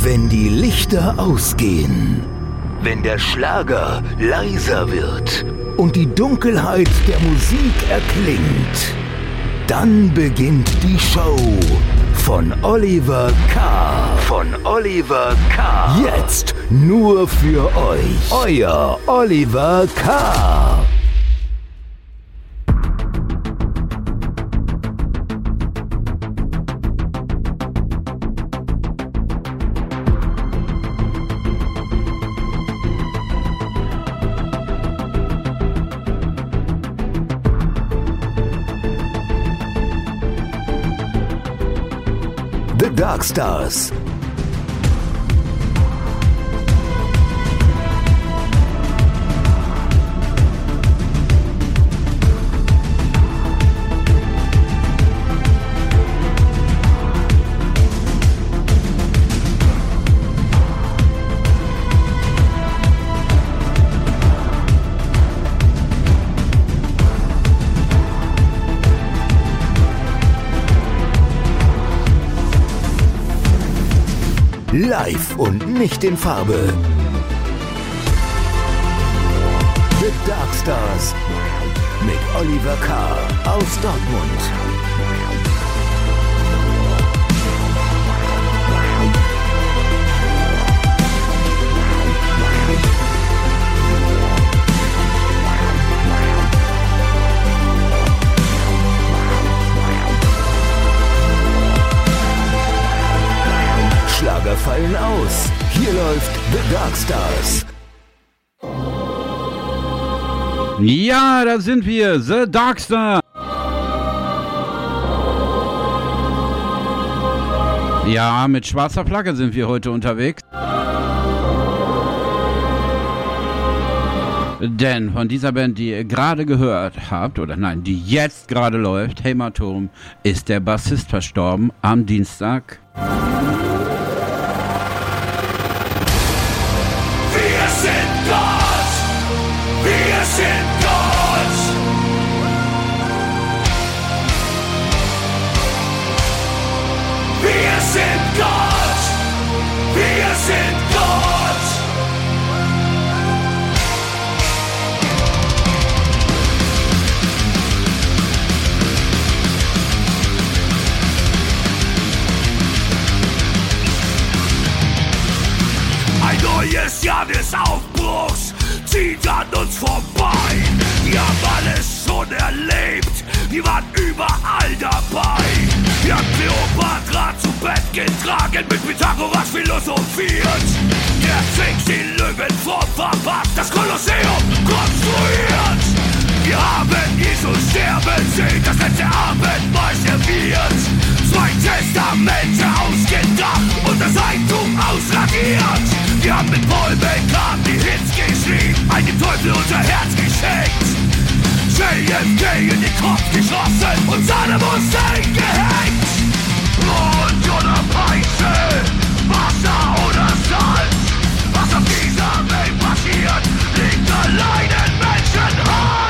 Wenn die Lichter ausgehen, wenn der Schlager leiser wird und die Dunkelheit der Musik erklingt, dann beginnt die Show von Oliver K. Von Oliver K. Jetzt nur für euch. Euer Oliver K. The Live und nicht in Farbe. The Dark Stars mit Oliver K. aus Dortmund. Fallen aus. Hier läuft The Dark Stars. Ja, da sind wir, The Darkstar. Ja, mit schwarzer Flagge sind wir heute unterwegs. Denn von dieser Band, die ihr gerade gehört habt, oder nein, die jetzt gerade läuft, Hämatom, ist der Bassist verstorben am Dienstag. Neues Jahr des Aufbruchs zieht an uns vorbei. Wir haben alles schon erlebt, wir waren überall dabei. Wir haben Kleopatra zu Bett getragen, mit Pythagoras philosophiert. Der Sphinx die Löwen vom verpasst, das Kolosseum konstruiert. Wir haben Jesus sterben sehen, das letzte Abendmahl serviert. Zwei Testamente ausgedacht und das Eigentum ausradiert. Wir haben mit Paul McCartney Hits geschrieben, ein dem Teufel unser Herz geschenkt. JFK in den Kopf geschossen und Saddam Hussein gehängt. Mond oder Peitsche, Wasser oder Salz. Was auf dieser Welt passiert, liegt allein in Menschenhand.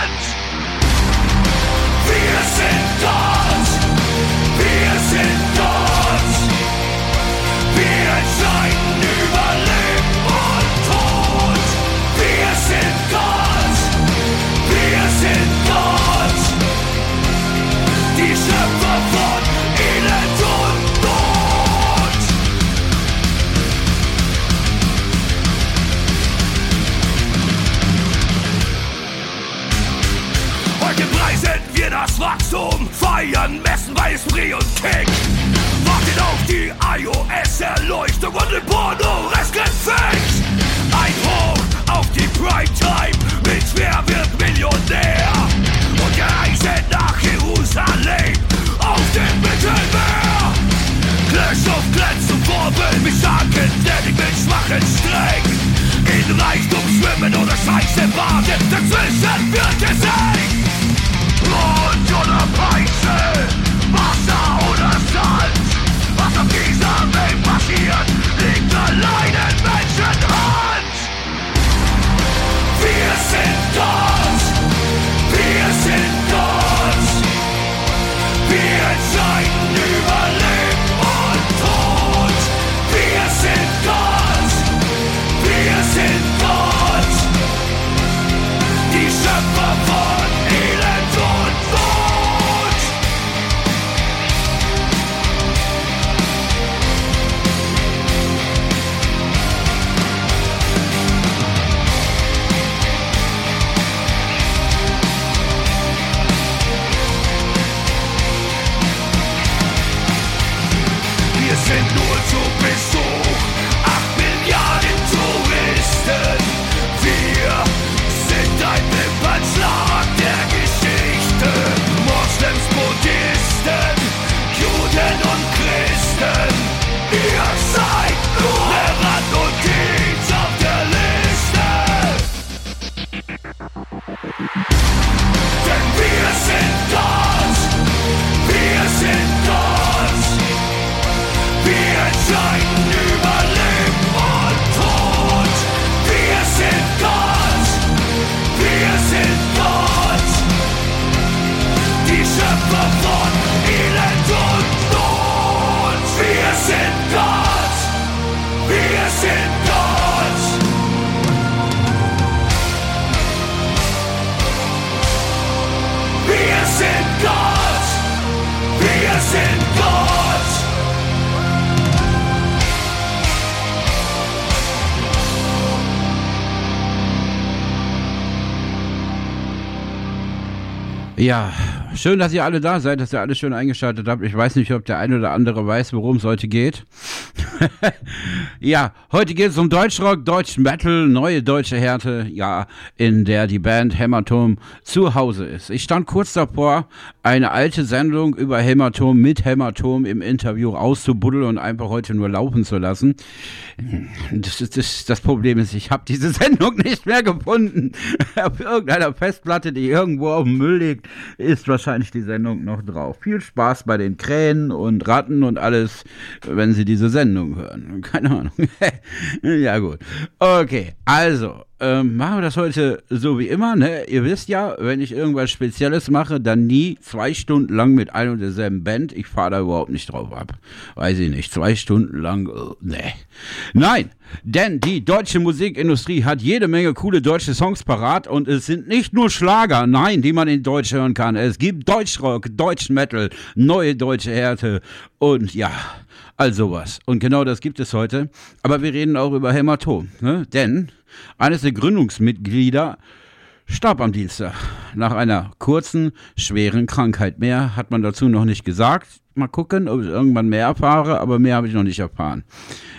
Schön, dass ihr alle da seid, dass ihr alle schön eingeschaltet habt. Ich weiß nicht, ob der eine oder andere weiß, worum es heute geht. ja, heute geht es um Deutschrock, Deutsch Metal, neue deutsche Härte, ja, in der die Band Hämatom zu Hause ist. Ich stand kurz davor, eine alte Sendung über Hämatom mit Hämatom im Interview auszubuddeln und einfach heute nur laufen zu lassen. Das, ist, das, das Problem ist, ich habe diese Sendung nicht mehr gefunden. auf irgendeiner Festplatte, die irgendwo auf dem Müll liegt ist wahrscheinlich die Sendung noch drauf. Viel Spaß bei den Krähen und Ratten und alles, wenn Sie diese Sendung hören. Keine Ahnung. ja, gut. Okay, also, ähm, machen wir das heute so wie immer. Ne? Ihr wisst ja, wenn ich irgendwas Spezielles mache, dann nie zwei Stunden lang mit ein und derselben Band. Ich fahre da überhaupt nicht drauf ab. Weiß ich nicht. Zwei Stunden lang, äh, ne. Nein, denn die deutsche Musikindustrie hat jede Menge coole deutsche Songs parat und es sind nicht nur Schlager, nein, die man in Deutsch hören kann. Es gibt Deutschrock, Deutsch Metal, neue deutsche Härte und ja, all sowas. Und genau das gibt es heute. Aber wir reden auch über Hämatom, ne? denn eines der Gründungsmitglieder starb am Dienstag nach einer kurzen, schweren Krankheit. Mehr hat man dazu noch nicht gesagt. Mal gucken, ob ich irgendwann mehr erfahre, aber mehr habe ich noch nicht erfahren.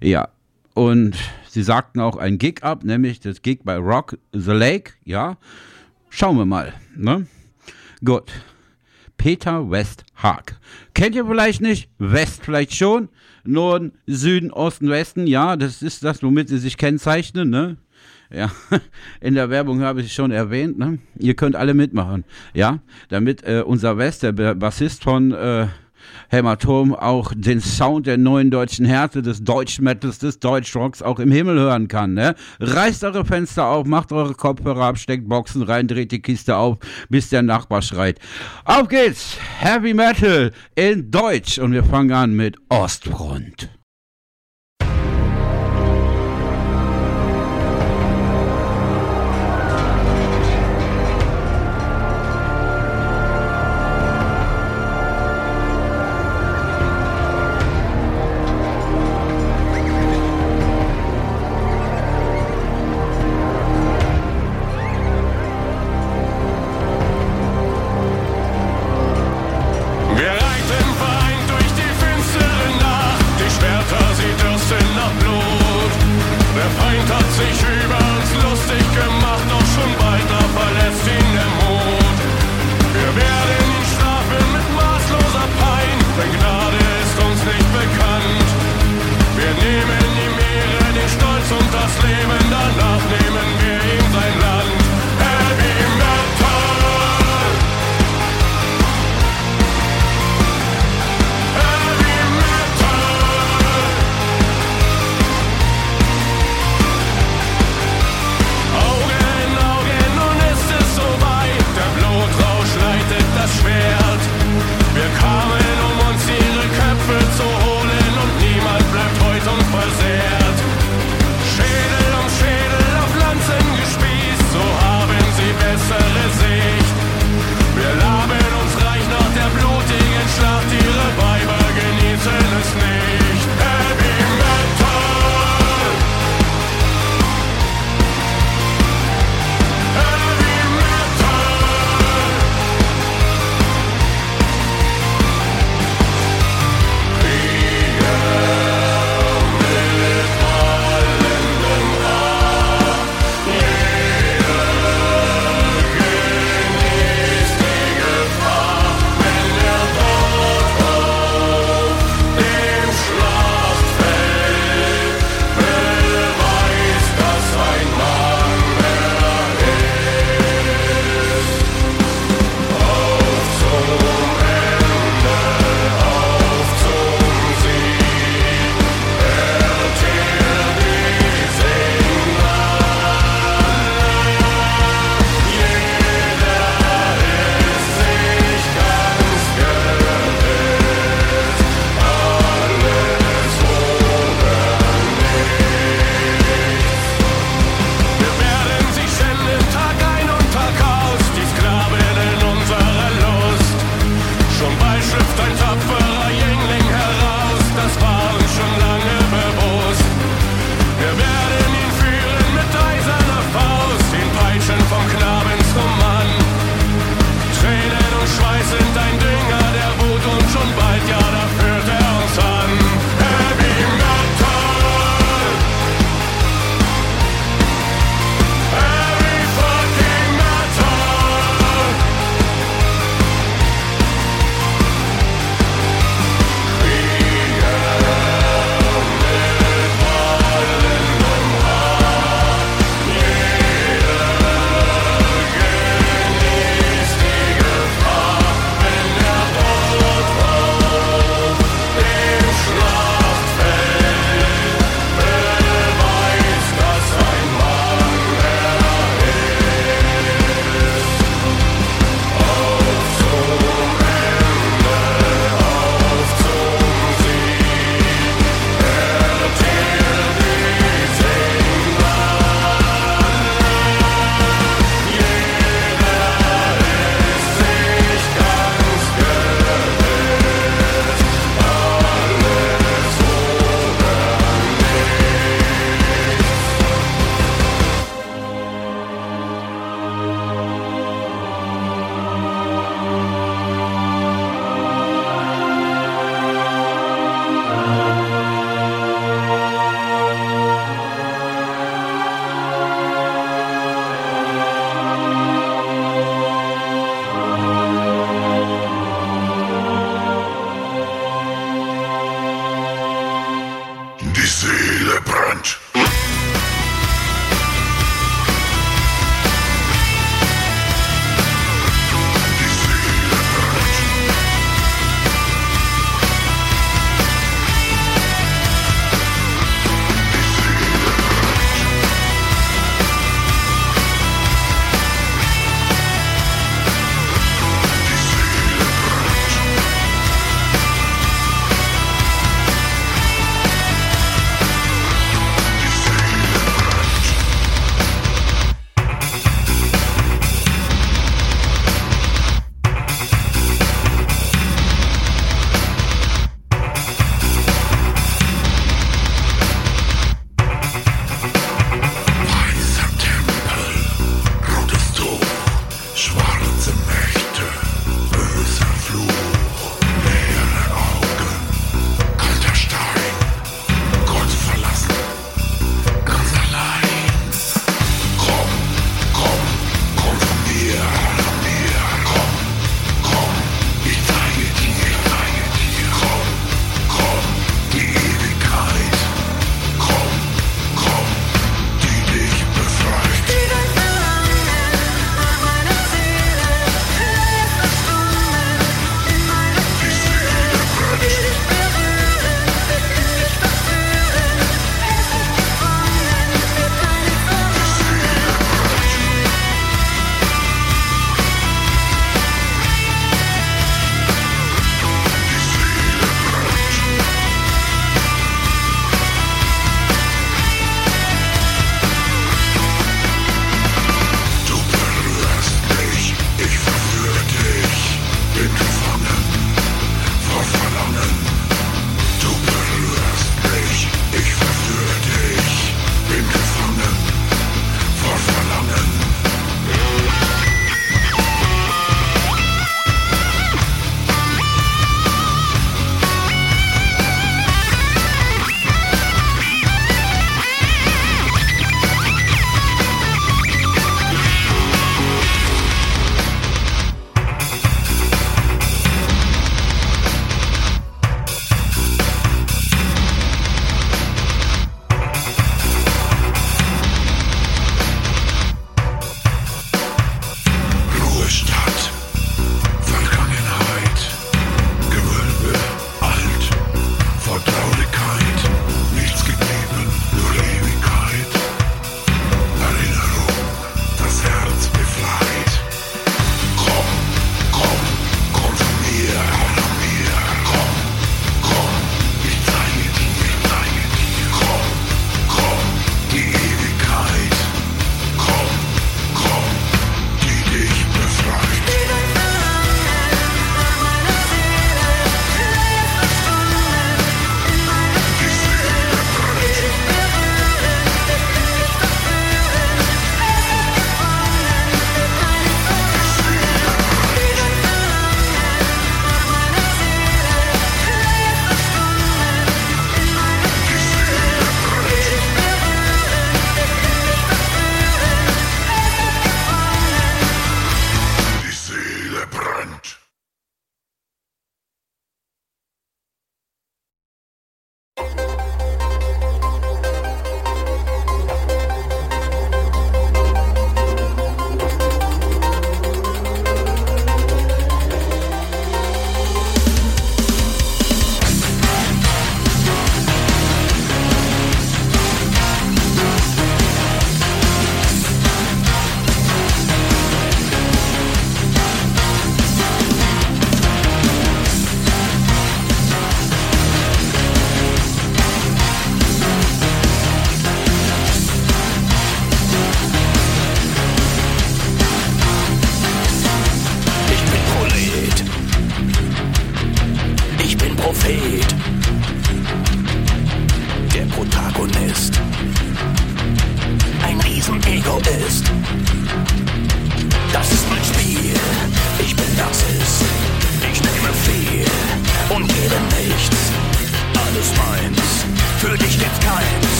Ja, und sie sagten auch ein Gig ab, nämlich das Gig bei Rock the Lake. Ja, schauen wir mal. Ne? Gut. Peter West. Kennt ihr vielleicht nicht? West vielleicht schon. Norden, Süden, Osten, Westen. Ja, das ist das, womit sie sich kennzeichnen. Ne? Ja, in der Werbung habe ich schon erwähnt. Ne? Ihr könnt alle mitmachen. Ja, damit äh, unser West, der Bassist von äh, Hämatom auch den Sound der neuen deutschen Härte, des Deutschmetals, des Deutschrocks auch im Himmel hören kann. Ne? Reißt eure Fenster auf, macht eure Kopfhörer ab, steckt Boxen rein, dreht die Kiste auf, bis der Nachbar schreit. Auf geht's! Heavy Metal in Deutsch und wir fangen an mit Ostfront.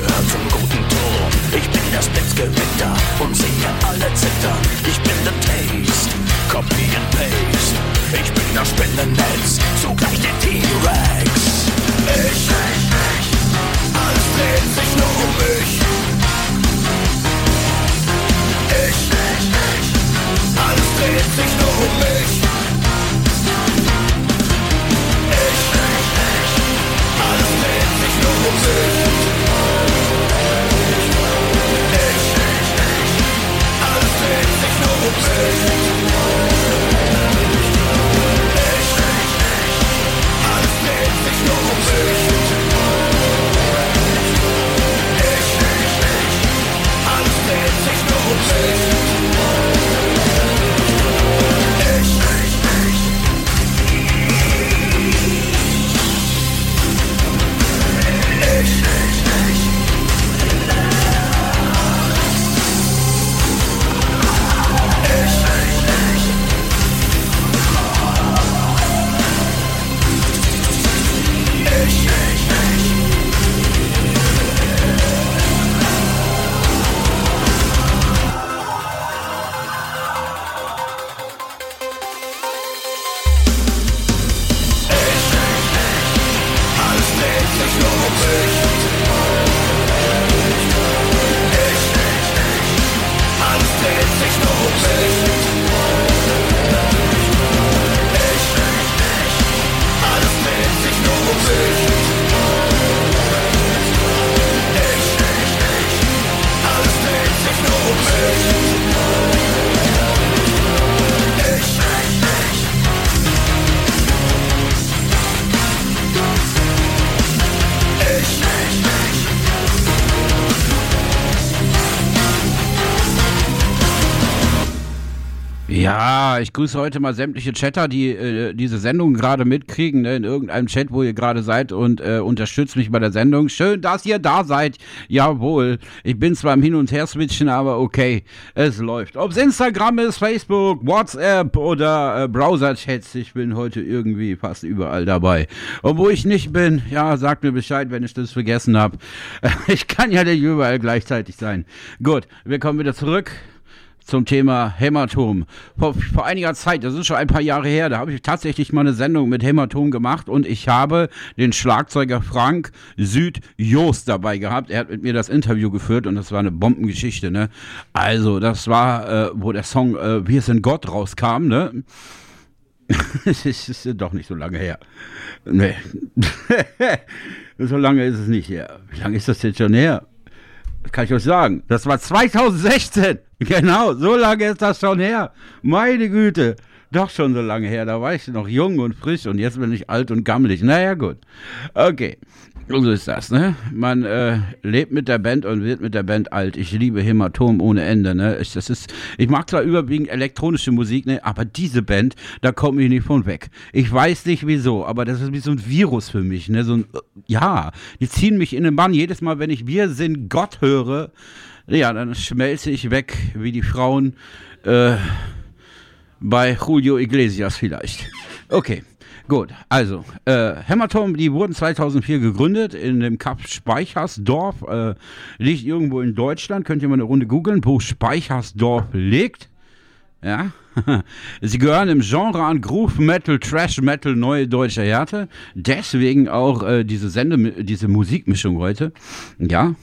Gehört zum guten Ton. Ich bin das Blitzgewitter und sehe alle zittern. Ich bin the Taste, Copy and Paste. Ich bin das Spinnennetz, zugleich der T-Rex. Ich, ich, ich, alles dreht sich nur um mich. Ich, ich, ich, alles dreht sich nur um mich. Ich, ich, ich, alles dreht sich nur um mich. Ich grüße heute mal sämtliche Chatter, die äh, diese Sendung gerade mitkriegen, ne, in irgendeinem Chat, wo ihr gerade seid und äh, unterstützt mich bei der Sendung. Schön, dass ihr da seid. Jawohl. Ich bin zwar im Hin- und Her-Switchen, aber okay, es läuft. Ob es Instagram ist, Facebook, WhatsApp oder äh, Browser-Chats, ich bin heute irgendwie fast überall dabei. Und wo ich nicht bin, ja, sagt mir Bescheid, wenn ich das vergessen habe. Ich kann ja nicht überall gleichzeitig sein. Gut, wir kommen wieder zurück zum Thema Hämatom. Vor, vor einiger Zeit, das ist schon ein paar Jahre her, da habe ich tatsächlich mal eine Sendung mit Hämatom gemacht und ich habe den Schlagzeuger Frank Süd-Jost dabei gehabt. Er hat mit mir das Interview geführt und das war eine Bombengeschichte, ne? Also, das war, äh, wo der Song äh, Wir sind Gott rauskam, ne? Es ist doch nicht so lange her. Nee. so lange ist es nicht her. Wie lange ist das jetzt schon her? Kann ich euch sagen. Das war 2016. Genau, so lange ist das schon her. Meine Güte. Doch schon so lange her. Da war ich noch jung und frisch und jetzt bin ich alt und gammelig. Naja, gut. Okay. So ist das, ne? Man äh, lebt mit der Band und wird mit der Band alt. Ich liebe Hämatom ohne Ende, ne? Ich, das ist, ich mag zwar überwiegend elektronische Musik, ne? Aber diese Band, da komme ich nicht von weg. Ich weiß nicht wieso, aber das ist wie so ein Virus für mich, ne? So ein, äh, ja, die ziehen mich in den Bann. Jedes Mal, wenn ich Wir sind Gott höre, ja, dann schmelze ich weg wie die Frauen äh, bei Julio Iglesias vielleicht. Okay. Gut, also, äh, Hämatom, die wurden 2004 gegründet in dem Kap Speichersdorf, äh, liegt irgendwo in Deutschland, könnt ihr mal eine Runde googeln, wo Speichersdorf liegt. Ja, sie gehören im Genre an Groove Metal, Trash Metal, neue deutsche Härte. Deswegen auch äh, diese Sende, diese Musikmischung heute. Ja.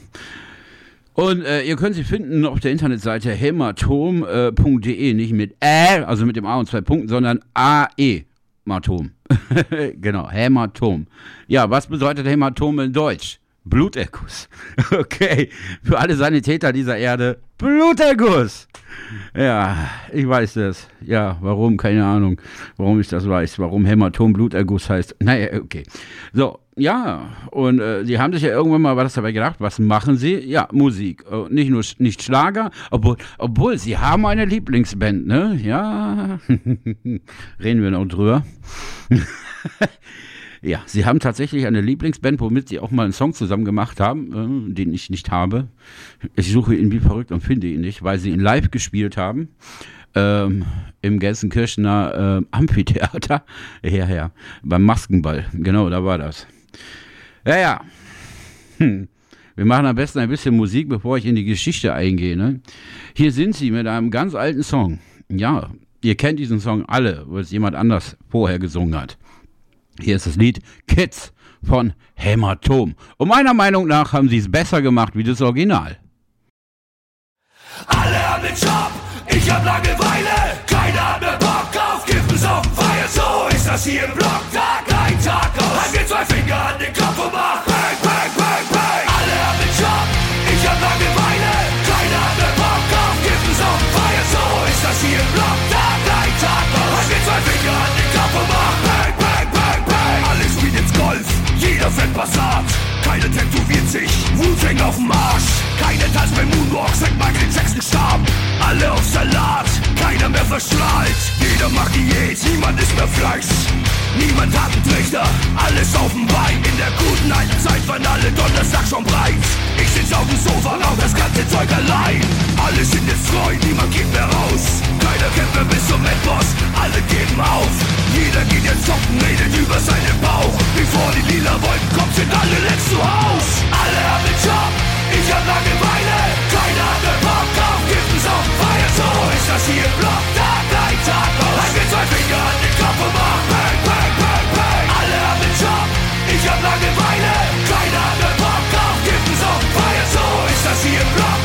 Und äh, ihr könnt sie finden auf der Internetseite hämatom.de, äh, nicht mit Ä, also mit dem A und zwei Punkten, sondern AE. Hämatom. genau, Hämatom. Ja, was bedeutet Hämatom in Deutsch? Bluterguss. Okay, für alle Sanitäter dieser Erde, Bluterguss. Ja, ich weiß das. Ja, warum? Keine Ahnung, warum ich das weiß. Warum Hämatom Bluterguss heißt. Naja, okay. So, ja, und äh, sie haben sich ja irgendwann mal was dabei gedacht, was machen sie? Ja, Musik. Äh, nicht nur nicht Schlager, obwohl, obwohl sie haben eine Lieblingsband, ne? Ja, reden wir noch drüber. ja, sie haben tatsächlich eine Lieblingsband, womit sie auch mal einen Song zusammen gemacht haben, äh, den ich nicht habe. Ich suche ihn wie verrückt und finde ihn nicht, weil sie ihn live gespielt haben. Ähm, im Gelsenkirchener äh, Amphitheater. Ja, ja, beim Maskenball. Genau, da war das. Ja, ja. Hm. Wir machen am besten ein bisschen Musik, bevor ich in die Geschichte eingehe. Ne? Hier sind sie mit einem ganz alten Song. Ja, ihr kennt diesen Song alle, weil es jemand anders vorher gesungen hat. Hier ist das Lied Kids von Hämatom. Und meiner Meinung nach haben sie es besser gemacht wie das Original. Alle haben den Job, ich hab Langeweile. Keiner hat mehr Bock auf Kippen, so Feier. So ist das hier im Block, Tag ein, Tag aus. Halt mir zwei Finger an den Kopf und mach Bang, Bang, Bang, Bang. Alle haben den Job, ich hab Langeweile. Keiner hat mehr Bock auf Kippen, so Feier. So ist das hier im Block, Tag ein, Tag aus. Halt mir zwei Finger an den Kopf und mach Golf, jeder fährt Passat. Keiner tätowiert sich, Wu-Tang auf dem Arsch. Keine tanzt beim Moonwalk, seit Michael Jackson starb. Alle auf Salat, keiner mehr verstrahlt. Jeder macht Diät, niemand ist mehr Fleisch. Niemand hat einen Trichter, alles auf dem Bein. In der guten alten Zeit waren alle Donnerstag schon breit. Ich sitz auf dem Sofa, rauch das ganze Zeug allein. Alle sind jetzt treu, niemand geht mehr raus. Keiner kämpft mehr bis zum Endboss, alle geben auf. Jeder geht jetzt zocken, redet über seinen Bauch. Bevor die lila Wolken kommen, sind alle längst zu Haus. Alle haben den Job, ich hab Langeweile. Keiner hat mehr Bock auf Kippen, so feiern. So ist das hier im Block, Tag ein, Tag aus. Halt mir zwei Finger an Kopf und mach Bang, Bang, Bang, Bang. Alle haben den Job, ich hab Langeweile. Keiner hat mehr Bock auf feiern. So ist das hier im Block,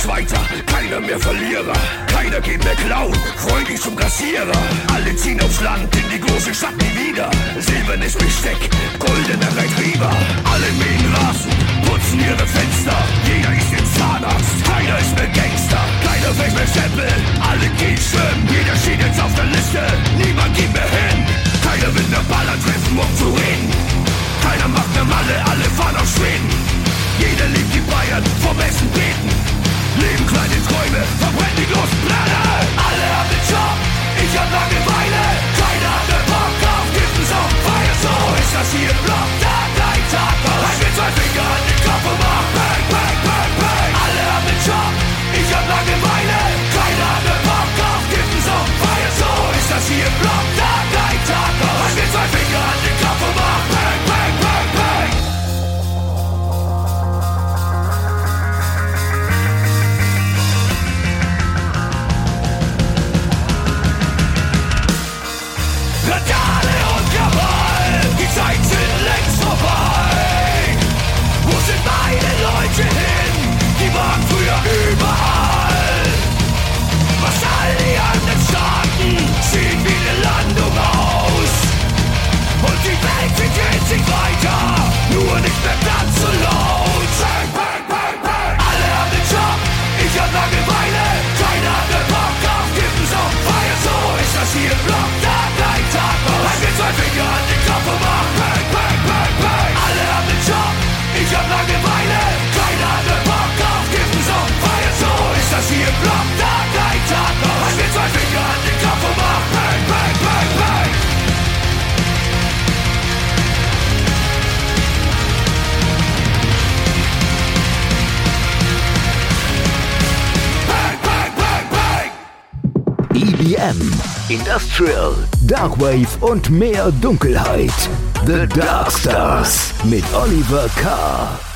Glücklich Zweiter, keiner mehr Verlierer. Keiner geht mehr klauen, freundlich zum Kassierer. Alle ziehen aufs Land, in die große Stadt nie wieder. Silbernes Besteck, goldener Retriever. Alle mähen Rasen, putzen ihre Fenster. Jeder ist jetzt Zahnarzt, keiner ist mehr Gangster. Keiner fängt mehr Stempel, alle gehen schwimmen. Jeder steht jetzt auf der Liste, niemand geht mehr hin. Keiner will mehr Baller treffen, um zu reden. Keiner macht mehr Malle, alle fahren auf Schweden. Jeder liebt die Bayern vom Essen beten. Leben kleine Träume, verbrennt die großen Pläne. Alle haben den Job, ich hab Langeweile. Keiner hat mehr Bock auf Giften, so Feier. So ist das hier im Block, Tag ein, Tag aus. Halt mir zwei Finger an den Kopf und mach Bang, Bang, Bang, Bang. Alle haben den Job, ich hab Langeweile. Keiner hat mehr Bock auf Giften, so Feier. So ist das hier im Block, Tag Darkwave und mehr Dunkelheit. The Dark Stars mit Oliver K.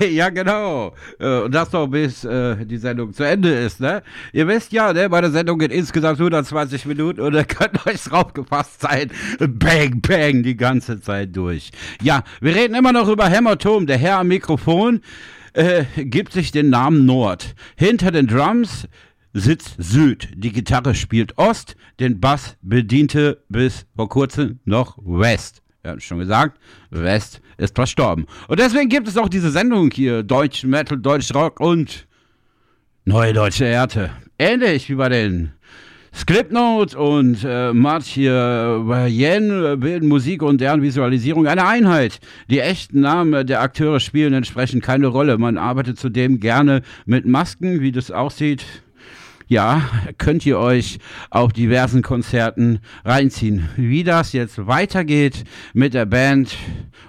ja genau. Äh, und das noch bis äh, die Sendung zu Ende ist, ne? Ihr wisst ja, ne, meine Sendung geht insgesamt 120 Minuten und ihr könnt euch drauf gefasst sein. Bang, bang, die ganze Zeit durch. Ja, wir reden immer noch über Hämatom. Der Herr am Mikrofon äh, gibt sich den Namen Nord. Hinter den Drums sitzt Süd. Die Gitarre spielt Ost, den Bass bediente bis vor kurzem noch West. Wir haben schon gesagt, West ist verstorben. Und deswegen gibt es auch diese Sendung hier, Deutsch Metal, Deutsch Rock und Neue Deutsche Erde. Ähnlich wie bei den Scriptnote und äh, hier bei Yen bilden Musik und deren Visualisierung eine Einheit. Die echten Namen der Akteure spielen entsprechend keine Rolle. Man arbeitet zudem gerne mit Masken, wie das aussieht ja, könnt ihr euch auf diversen Konzerten reinziehen. Wie das jetzt weitergeht mit der Band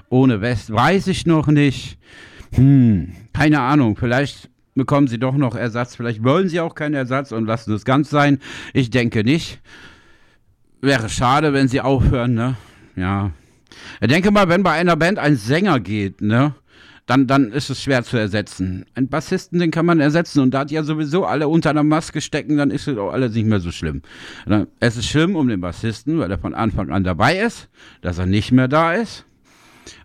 ohne West, weiß ich noch nicht. Hm, keine Ahnung, vielleicht bekommen sie doch noch Ersatz, vielleicht wollen sie auch keinen Ersatz und lassen es ganz sein. Ich denke nicht. Wäre schade, wenn sie aufhören, ne? Ja. Ich denke mal, wenn bei einer Band ein Sänger geht, ne? Dann, dann ist es schwer zu ersetzen. Ein Bassisten, den kann man ersetzen und da die ja sowieso alle unter einer Maske stecken, dann ist es auch alles nicht mehr so schlimm. Es ist schlimm um den Bassisten, weil er von Anfang an dabei ist, dass er nicht mehr da ist.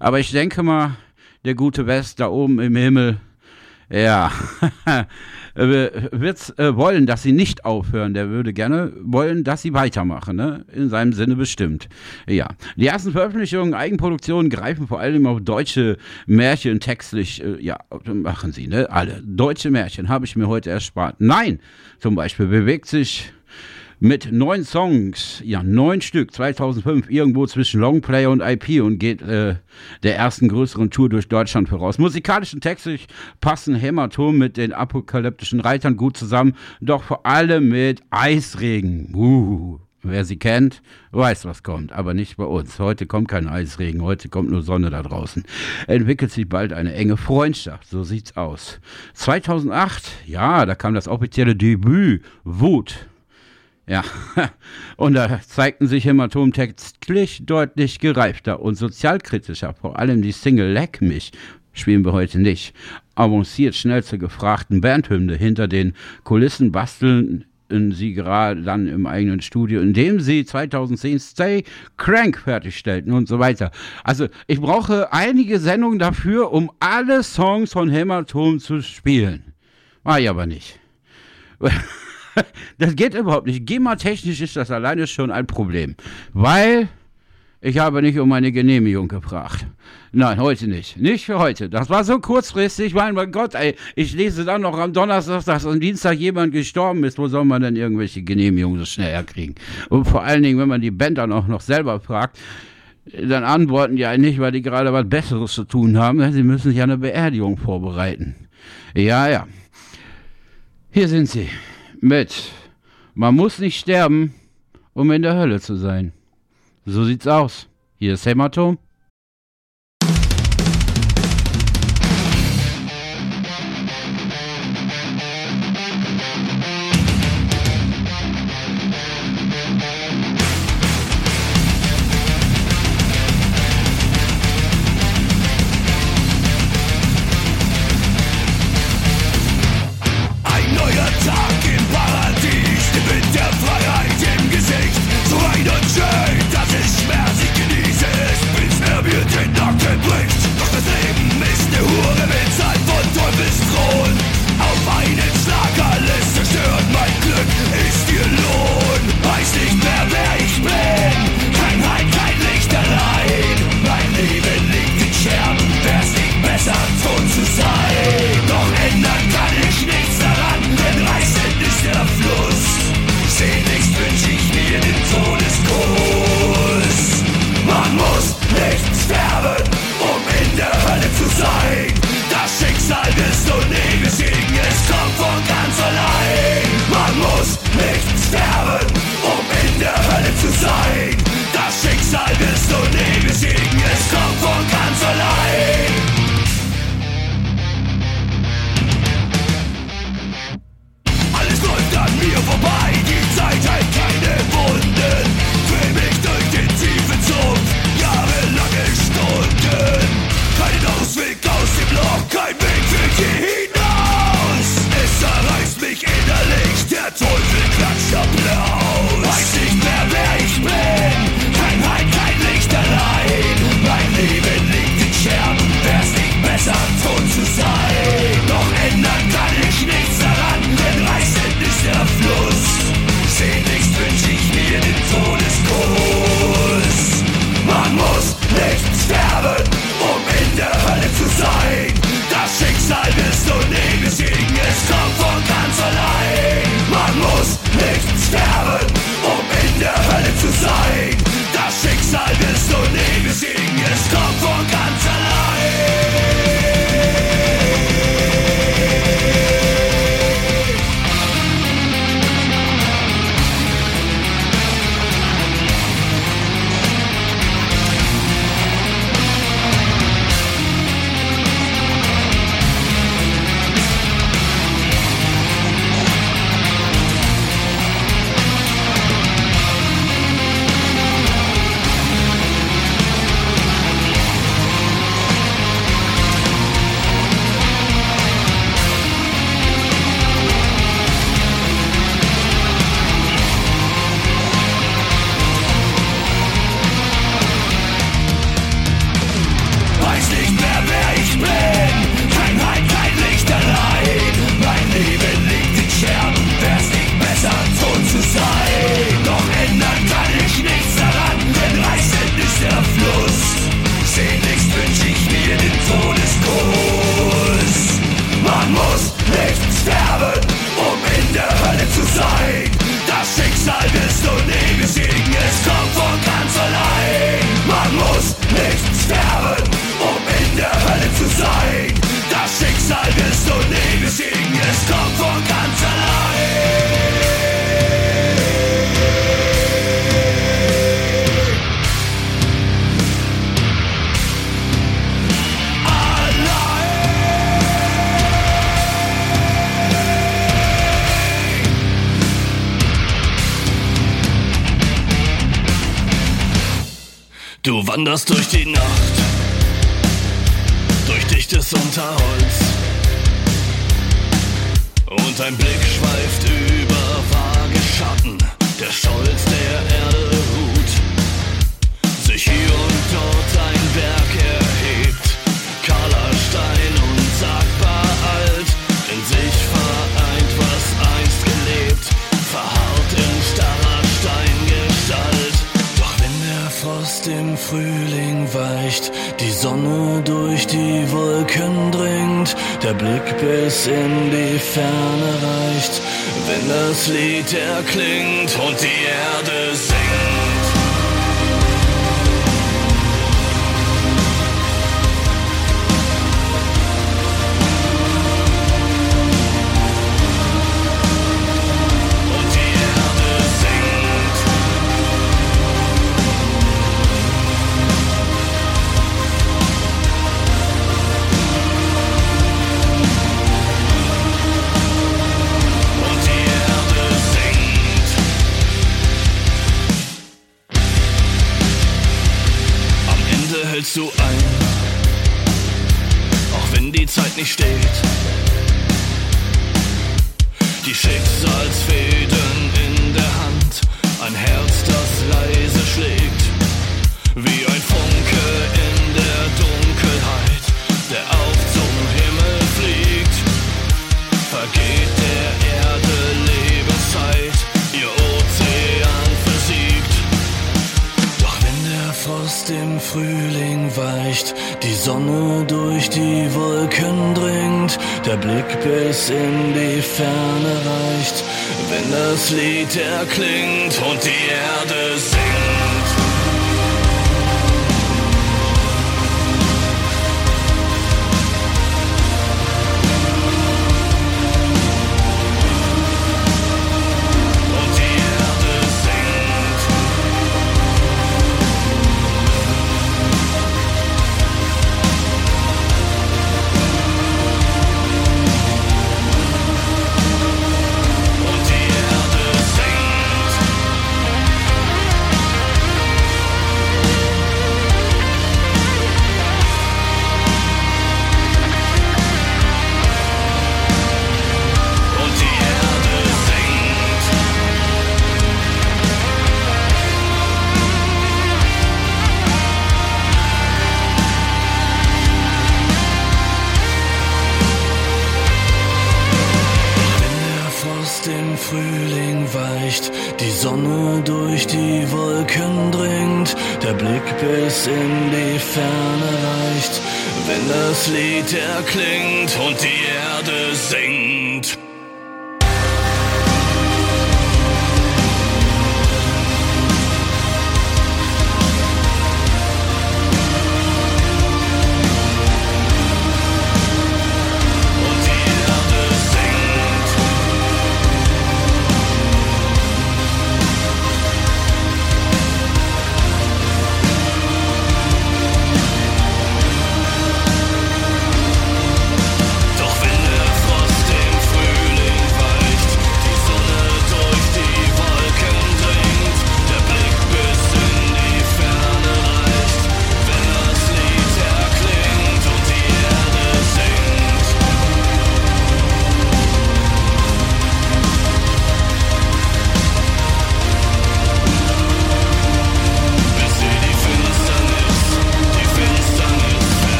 Aber ich denke mal, der gute West da oben im Himmel, ja, wird äh, wollen, dass sie nicht aufhören. Der würde gerne wollen, dass sie weitermachen. Ne? In seinem Sinne bestimmt. Ja. Die ersten Veröffentlichungen, Eigenproduktionen greifen vor allem auf deutsche Märchen textlich. Äh, ja, machen sie, ne? Alle. Deutsche Märchen habe ich mir heute erspart. Nein, zum Beispiel bewegt sich mit neun Songs, ja, neun Stück, 2005, irgendwo zwischen Longplay und IP und geht äh, der ersten größeren Tour durch Deutschland voraus. Musikalisch und textlich passen Hämatom mit den apokalyptischen Reitern gut zusammen, doch vor allem mit Eisregen. Uh, Wer sie kennt, weiß, was kommt, aber nicht bei uns. Heute kommt kein Eisregen, heute kommt nur Sonne da draußen. Entwickelt sich bald eine enge Freundschaft, so sieht's aus. 2008, ja, da kam das offizielle Debüt, Wut. Ja, und da zeigten sich Hämatom textlich deutlich gereifter und sozialkritischer. Vor allem die Single Leck mich spielen wir heute nicht. Avanciert schnell zur gefragten Bandhymne. Hinter den Kulissen basteln sie gerade dann im eigenen Studio, indem sie 2010 Stay Crank fertigstellten und so weiter. Also ich brauche einige Sendungen dafür, um alle Songs von Hämatom zu spielen. War ich aber nicht. das geht überhaupt nicht. GEMA-technisch ist das alleine schon ein Problem. Weil ich habe nicht um eine Genehmigung gefragt. Nein, heute nicht. Nicht für heute. Das war so kurzfristig, mein Gott, ey, ich lese dann noch am Donnerstag, dass am Dienstag jemand gestorben ist. Wo soll man denn irgendwelche Genehmigungen so schnell herkriegen? Und vor allen Dingen, wenn man die Band dann auch noch selber fragt, dann antworten die nicht, weil die gerade was Besseres zu tun haben. Sie müssen sich eine Beerdigung vorbereiten. Ja, ja. Hier sind sie mit Man muss nicht sterben, um in der Hölle zu sein. So sieht's aus. Hier ist Hämatom. Holz. Und ein Blick in die Ferne reicht, wenn das Lied erklingt und die Erde singt.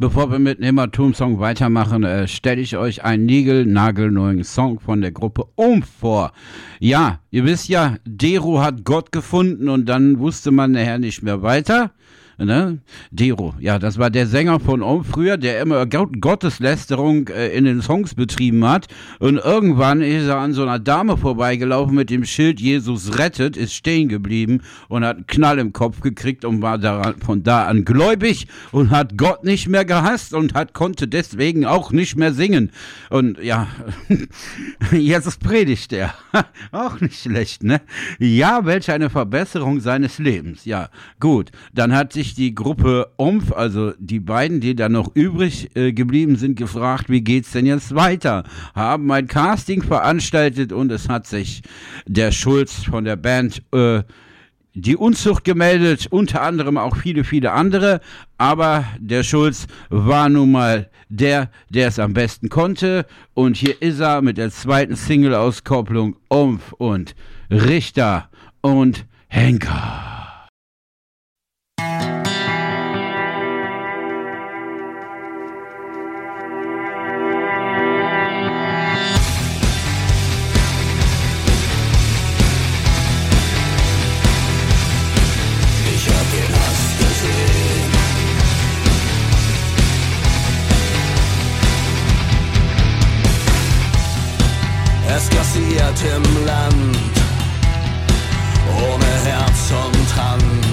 Bevor wir mit Hämatom-Song weitermachen, äh, stelle ich euch einen niegelnagelneuen Song von der Gruppe Um vor. Ja, ihr wisst ja, Dero hat Gott gefunden und dann wusste man nachher nicht mehr weiter. Ne? Dero, ja, das war der Sänger von Om früher, der immer Gotteslästerung äh, in den Songs betrieben hat. Und irgendwann ist er an so einer Dame vorbeigelaufen mit dem Schild Jesus rettet, ist stehen geblieben und hat einen Knall im Kopf gekriegt und war daran, von da an gläubig und hat Gott nicht mehr gehasst und hat, konnte deswegen auch nicht mehr singen. Und ja, jetzt predigt er. auch nicht schlecht, ne? Ja, welch eine Verbesserung seines Lebens. Ja, gut. Dann hat sich die Gruppe Umf, also die beiden, die da noch übrig äh, geblieben sind, gefragt, wie geht's denn jetzt weiter? Haben ein Casting veranstaltet und es hat sich der Schulz von der Band äh, die Unzucht gemeldet, unter anderem auch viele, viele andere. Aber der Schulz war nun mal der, der es am besten konnte. Und hier ist er mit der zweiten Single-Auskopplung Umf und Richter und Henker. Passiert im Land, ohne Herz und Hand,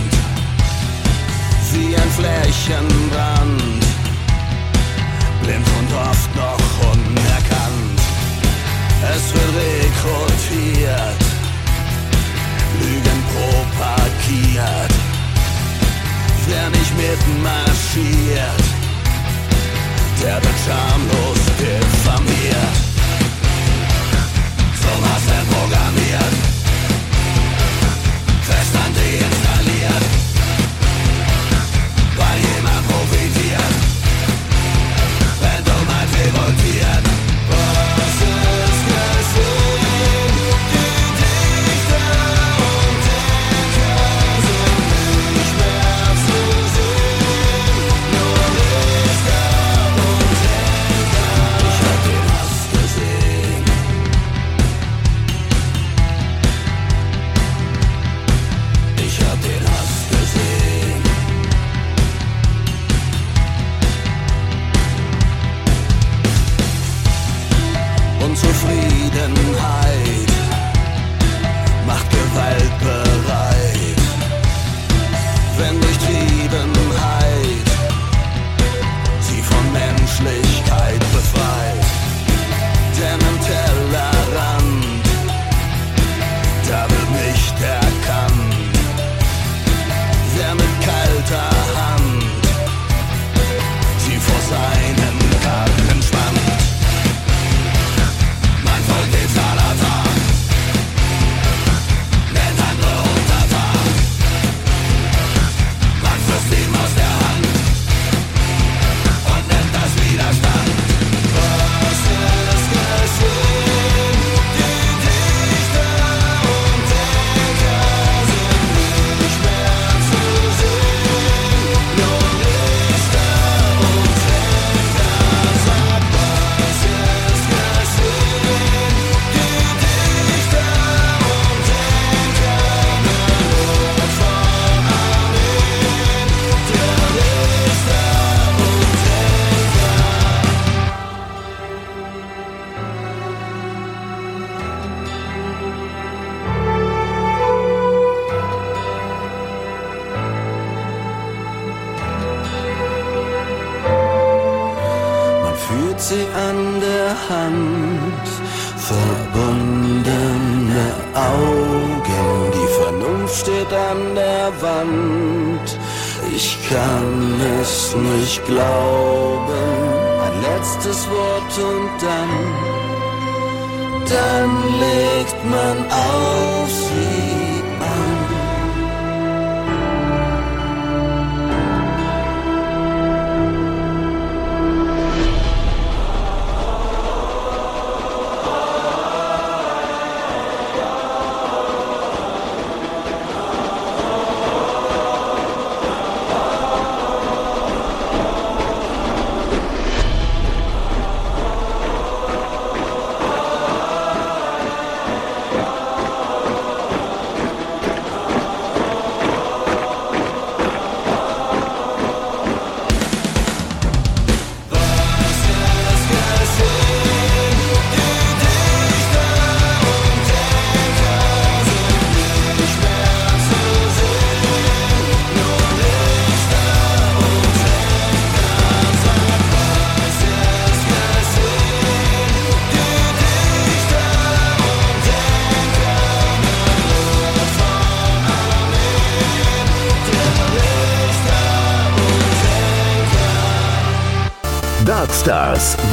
wie ein Flächenbrand, blind und oft noch unerkannt. Es wird rekrutiert, Lügen propagiert, wer nicht mitmarschiert, der wird schamlos diffamiert. All my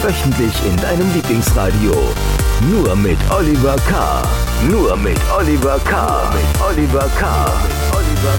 Wöchentlich in deinem Lieblingsradio. Nur mit Oliver K. Nur mit Oliver K. Mit Oliver K. Mit Oliver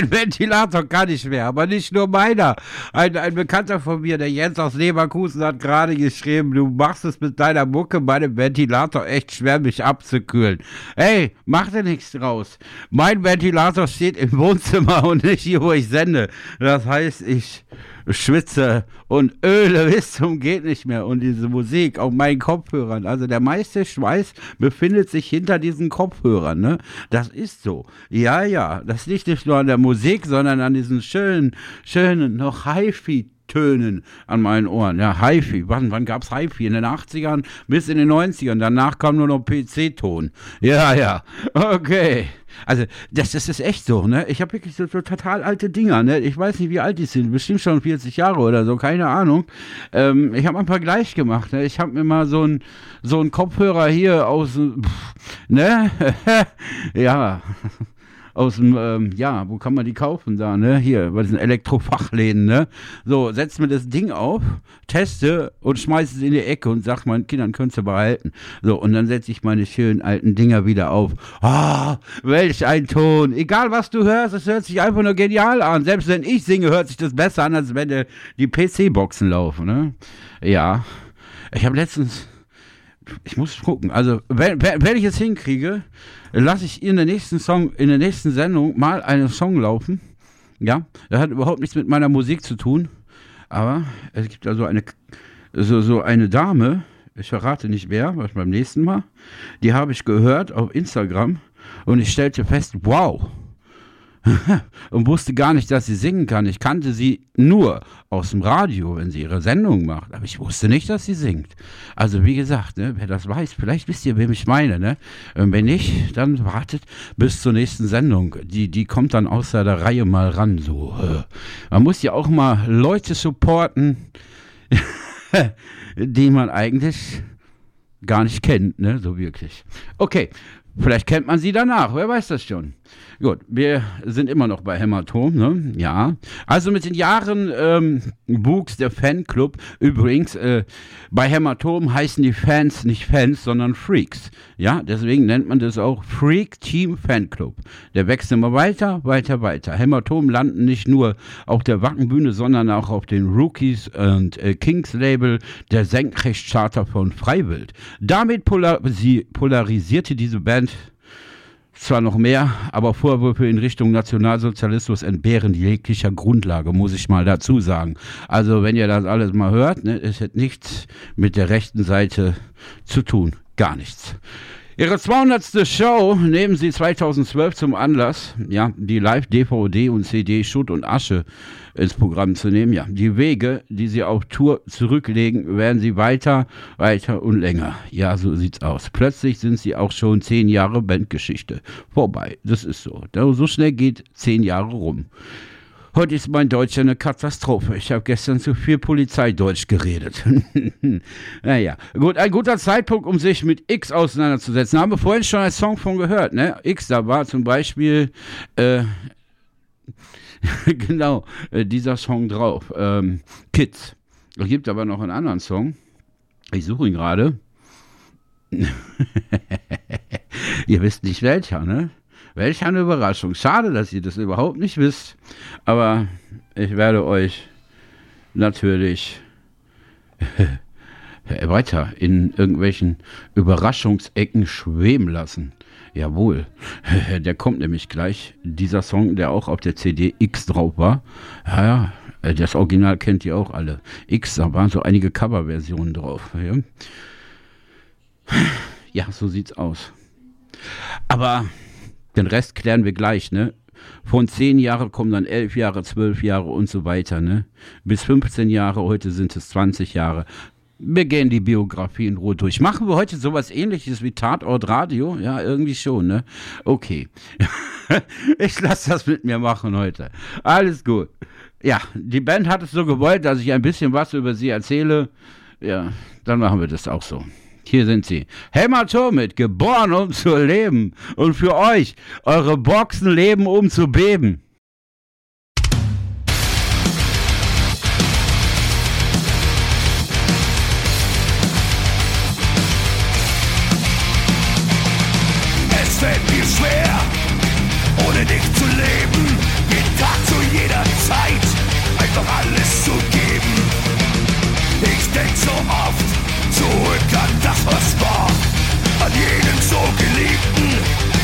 mein Ventilator kann nicht mehr, aber nicht nur meiner. Ein, ein Bekannter von mir, der Jens aus Leverkusen, hat gerade geschrieben, du machst es mit deiner Mucke meinem Ventilator echt schwer, mich abzukühlen. Hey, mach dir nichts draus. Mein Ventilator steht im Wohnzimmer und nicht hier, wo ich sende. Das heißt, ich schwitze und öle bis zum geht nicht mehr. Und diese Musik auf meinen Kopfhörern, also der meiste Schweiß befindet sich hinter diesen Kopfhörern. Ne? Das ist so. Ja, ja, das liegt nicht nur an der Musik, sondern an diesen schönen, schönen, noch HiFi Tönen an meinen Ohren. Ja, HiFi. Wann, wann gab es HiFi? In den 80ern bis in den 90ern. Danach kam nur noch PC-Ton. Ja, ja. Okay. Also, das, das ist echt so, ne? Ich habe wirklich so, so total alte Dinger, ne? Ich weiß nicht, wie alt die sind. Bestimmt schon 40 Jahre oder so, keine Ahnung. Ähm, ich habe einen Vergleich gemacht, ne? Ich habe mir mal so einen so Kopfhörer hier aus, pff, ne? ja aus dem, ähm, ja, wo kann man die kaufen da, ne? Hier, bei diesen Elektrofachläden, ne? So, setz mir das Ding auf, teste und schmeiß es in die Ecke und sag meinen Kindern, könntest du behalten. So, und dann setze ich meine schönen alten Dinger wieder auf. Ah, welch ein Ton. Egal, was du hörst, es hört sich einfach nur genial an. Selbst wenn ich singe, hört sich das besser an, als wenn die, die PC-Boxen laufen, ne? Ja. Ich habe letztens ich muss gucken. Also, wenn, wenn ich es hinkriege, lasse ich in der nächsten Song, in der nächsten Sendung mal einen Song laufen. Ja, das hat überhaupt nichts mit meiner Musik zu tun. Aber es gibt also eine, so, so eine Dame, ich verrate nicht wer, was beim nächsten Mal, die habe ich gehört auf Instagram und ich stellte fest, wow, und wusste gar nicht, dass sie singen kann. Ich kannte sie nur aus dem Radio, wenn sie ihre Sendung macht. Aber ich wusste nicht, dass sie singt. Also wie gesagt, ne, wer das weiß, vielleicht wisst ihr, wem ich meine. Ne? Wenn nicht, dann wartet bis zur nächsten Sendung. Die, die kommt dann außer der Reihe mal ran. So. Man muss ja auch mal Leute supporten, die man eigentlich gar nicht kennt, ne? So wirklich. Okay, vielleicht kennt man sie danach, wer weiß das schon. Gut, wir sind immer noch bei Hämatom, ne? Ja. Also mit den Jahren ähm, wuchs der Fanclub. Übrigens, äh, bei Hämatom heißen die Fans nicht Fans, sondern Freaks. Ja, deswegen nennt man das auch Freak Team Fanclub. Der wächst immer weiter, weiter, weiter. Hämatom landen nicht nur auf der Wackenbühne, sondern auch auf den Rookies und äh, Kings Label der Senkrechtcharter von Freiwild. Damit polarisi polarisierte diese Band zwar noch mehr, aber Vorwürfe in Richtung Nationalsozialismus entbehren jeglicher Grundlage, muss ich mal dazu sagen. Also wenn ihr das alles mal hört, ne, es hat nichts mit der rechten Seite zu tun. Gar nichts. Ihre 200. Show nehmen sie 2012 zum Anlass, ja, die Live-DVD und CD Schutt und Asche ins Programm zu nehmen. Ja, die Wege, die sie auf Tour zurücklegen, werden sie weiter, weiter und länger. Ja, so sieht's aus. Plötzlich sind sie auch schon zehn Jahre Bandgeschichte vorbei. Das ist so. So schnell geht zehn Jahre rum. Heute ist mein Deutsch eine Katastrophe. Ich habe gestern zu viel Polizeideutsch geredet. naja, gut, ein guter Zeitpunkt, um sich mit X auseinanderzusetzen. Haben wir vorhin schon einen Song von gehört, ne? X, da war zum Beispiel, äh, genau, äh, dieser Song drauf. Ähm, Kids. Es gibt aber noch einen anderen Song. Ich suche ihn gerade. Ihr wisst nicht welcher, ne? Welch eine Überraschung. Schade, dass ihr das überhaupt nicht wisst. Aber ich werde euch natürlich weiter in irgendwelchen Überraschungsecken schweben lassen. Jawohl, der kommt nämlich gleich. Dieser Song, der auch auf der CD X drauf war. Ja, ja, das Original kennt ihr auch alle. X, da waren so einige Coverversionen drauf. Ja. ja, so sieht's aus. Aber den Rest klären wir gleich, ne? Von zehn Jahren kommen dann elf Jahre, zwölf Jahre und so weiter, ne? Bis 15 Jahre, heute sind es 20 Jahre. Wir gehen die Biografie in Ruhe durch. Machen wir heute sowas ähnliches wie Tatort Radio? Ja, irgendwie schon, ne? Okay. ich lasse das mit mir machen heute. Alles gut. Ja, die Band hat es so gewollt, dass ich ein bisschen was über sie erzähle. Ja, dann machen wir das auch so. Hier sind sie. Hämatom mit geboren um zu leben und für euch eure Boxen leben um zu beben.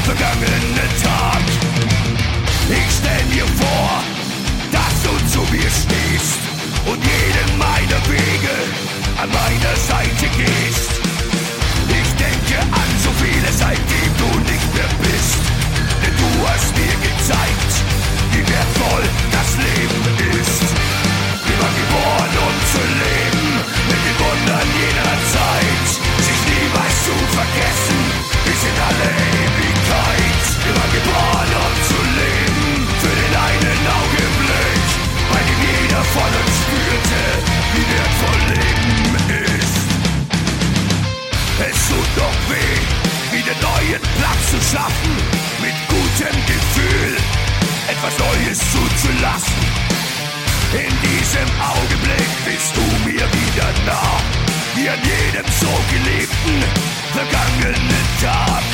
Vergangenen Tag. Ich stell mir vor, dass du zu mir stehst und jeden meiner Wege an meiner Seite gehst. Ich denke an so viele, seitdem du nicht mehr bist. Denn du hast mir gezeigt, wie wertvoll das Leben ist. Wir waren geboren, um zu leben, mit den Wundern jener Zeit. Sich niemals zu vergessen, bis in alle neuen Platz zu schaffen, mit gutem Gefühl etwas Neues zuzulassen. In diesem Augenblick bist du mir wieder nah, wie an jedem so geliebten, vergangenen Tag.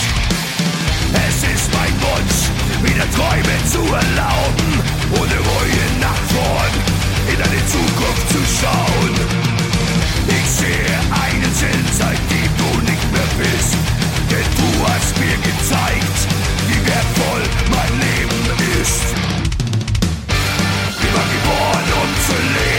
Es ist mein Wunsch, wieder Träume zu erlauben, ohne Reue nach vorn, in eine Zukunft zu schauen. Ich sehe einen Sinn, seitdem hast mir gezeigt, wie wertvoll mein Leben ist. Waren geboren, um zu leben,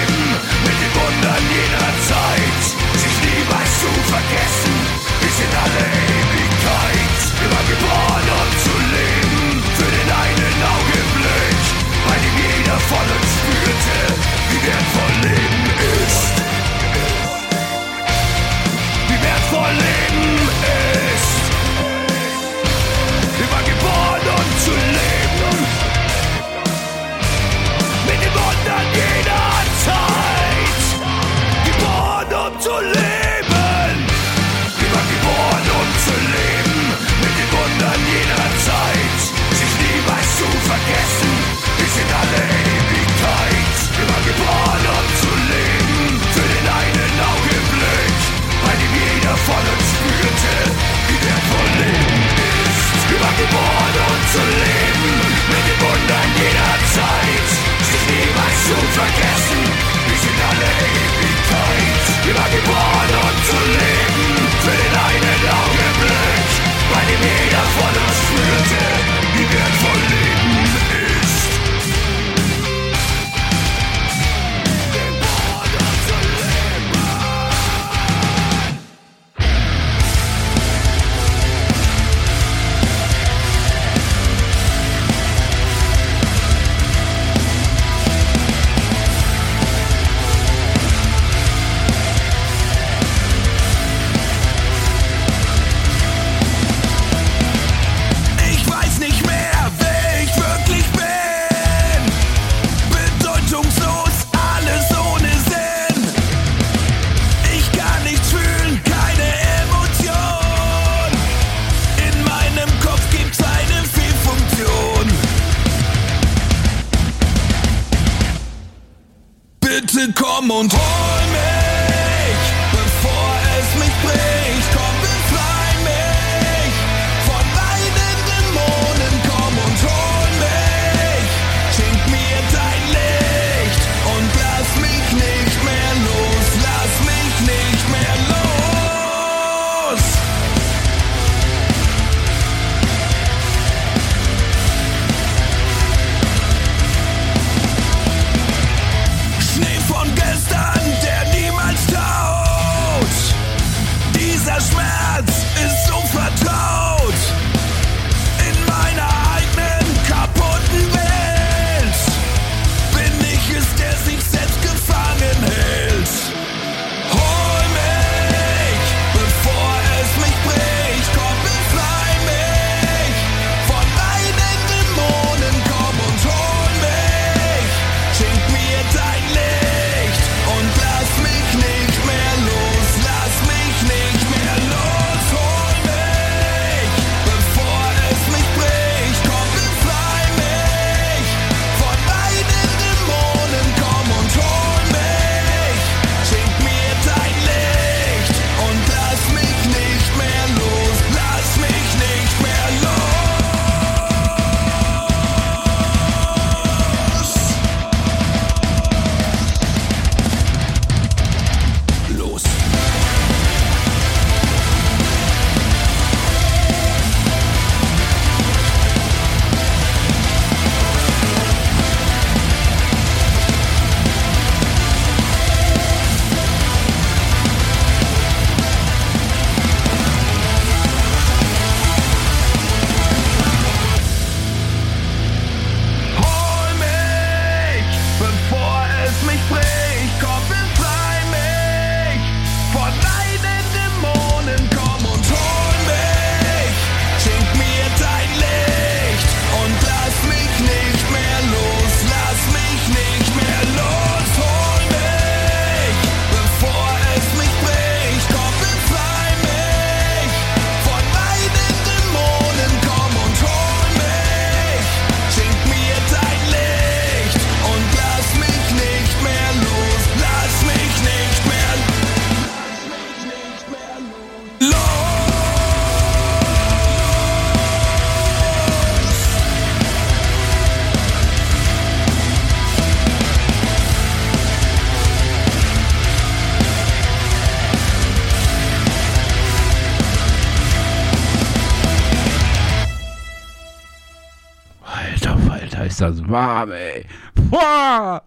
das warm, ey. Boah!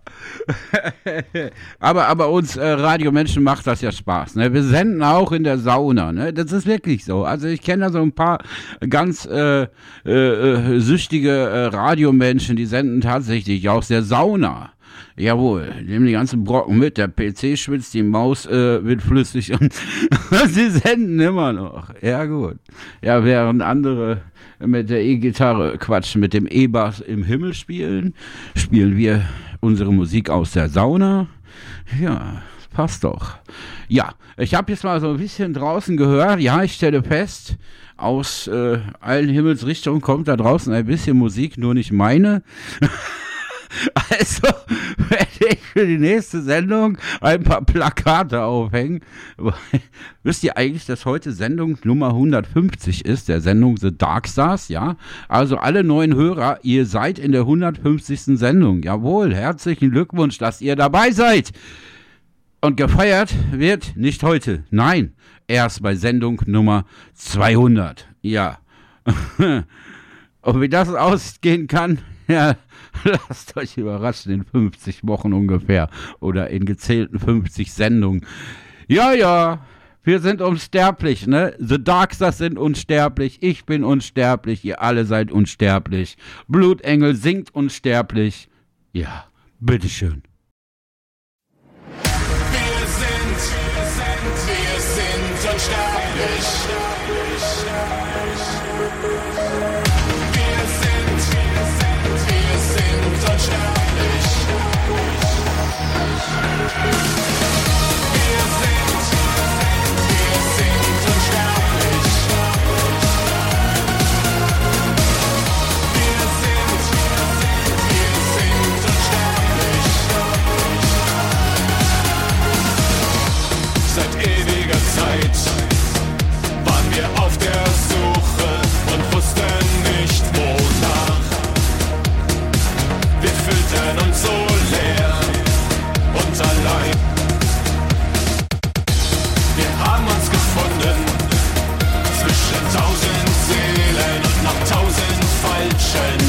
aber, aber uns äh, Radiomenschen macht das ja Spaß. Ne? Wir senden auch in der Sauna. Ne? Das ist wirklich so. Also ich kenne da so ein paar ganz äh, äh, äh süchtige äh, Radiomenschen, die senden tatsächlich aus der Sauna. Jawohl, nehmen die ganzen Brocken mit. Der PC schwitzt, die Maus äh, wird flüssig und sie senden immer noch. Ja, gut. Ja, während andere mit der E-Gitarre quatschen, mit dem E-Bass im Himmel spielen, spielen wir unsere Musik aus der Sauna. Ja, passt doch. Ja, ich habe jetzt mal so ein bisschen draußen gehört. Ja, ich stelle fest, aus äh, allen Himmelsrichtungen kommt da draußen ein bisschen Musik, nur nicht meine. Also werde ich für die nächste Sendung ein paar Plakate aufhängen. Wisst ihr eigentlich, dass heute Sendung Nummer 150 ist, der Sendung The Dark Stars, ja? Also alle neuen Hörer, ihr seid in der 150. Sendung. Jawohl, herzlichen Glückwunsch, dass ihr dabei seid. Und gefeiert wird nicht heute, nein, erst bei Sendung Nummer 200. Ja. Und wie das ausgehen kann, ja, lasst euch überraschen in 50 Wochen ungefähr oder in gezählten 50 Sendungen. Ja, ja, wir sind unsterblich, ne? The Darkstars sind unsterblich, ich bin unsterblich, ihr alle seid unsterblich. Blutengel singt unsterblich. Ja, bitteschön. attention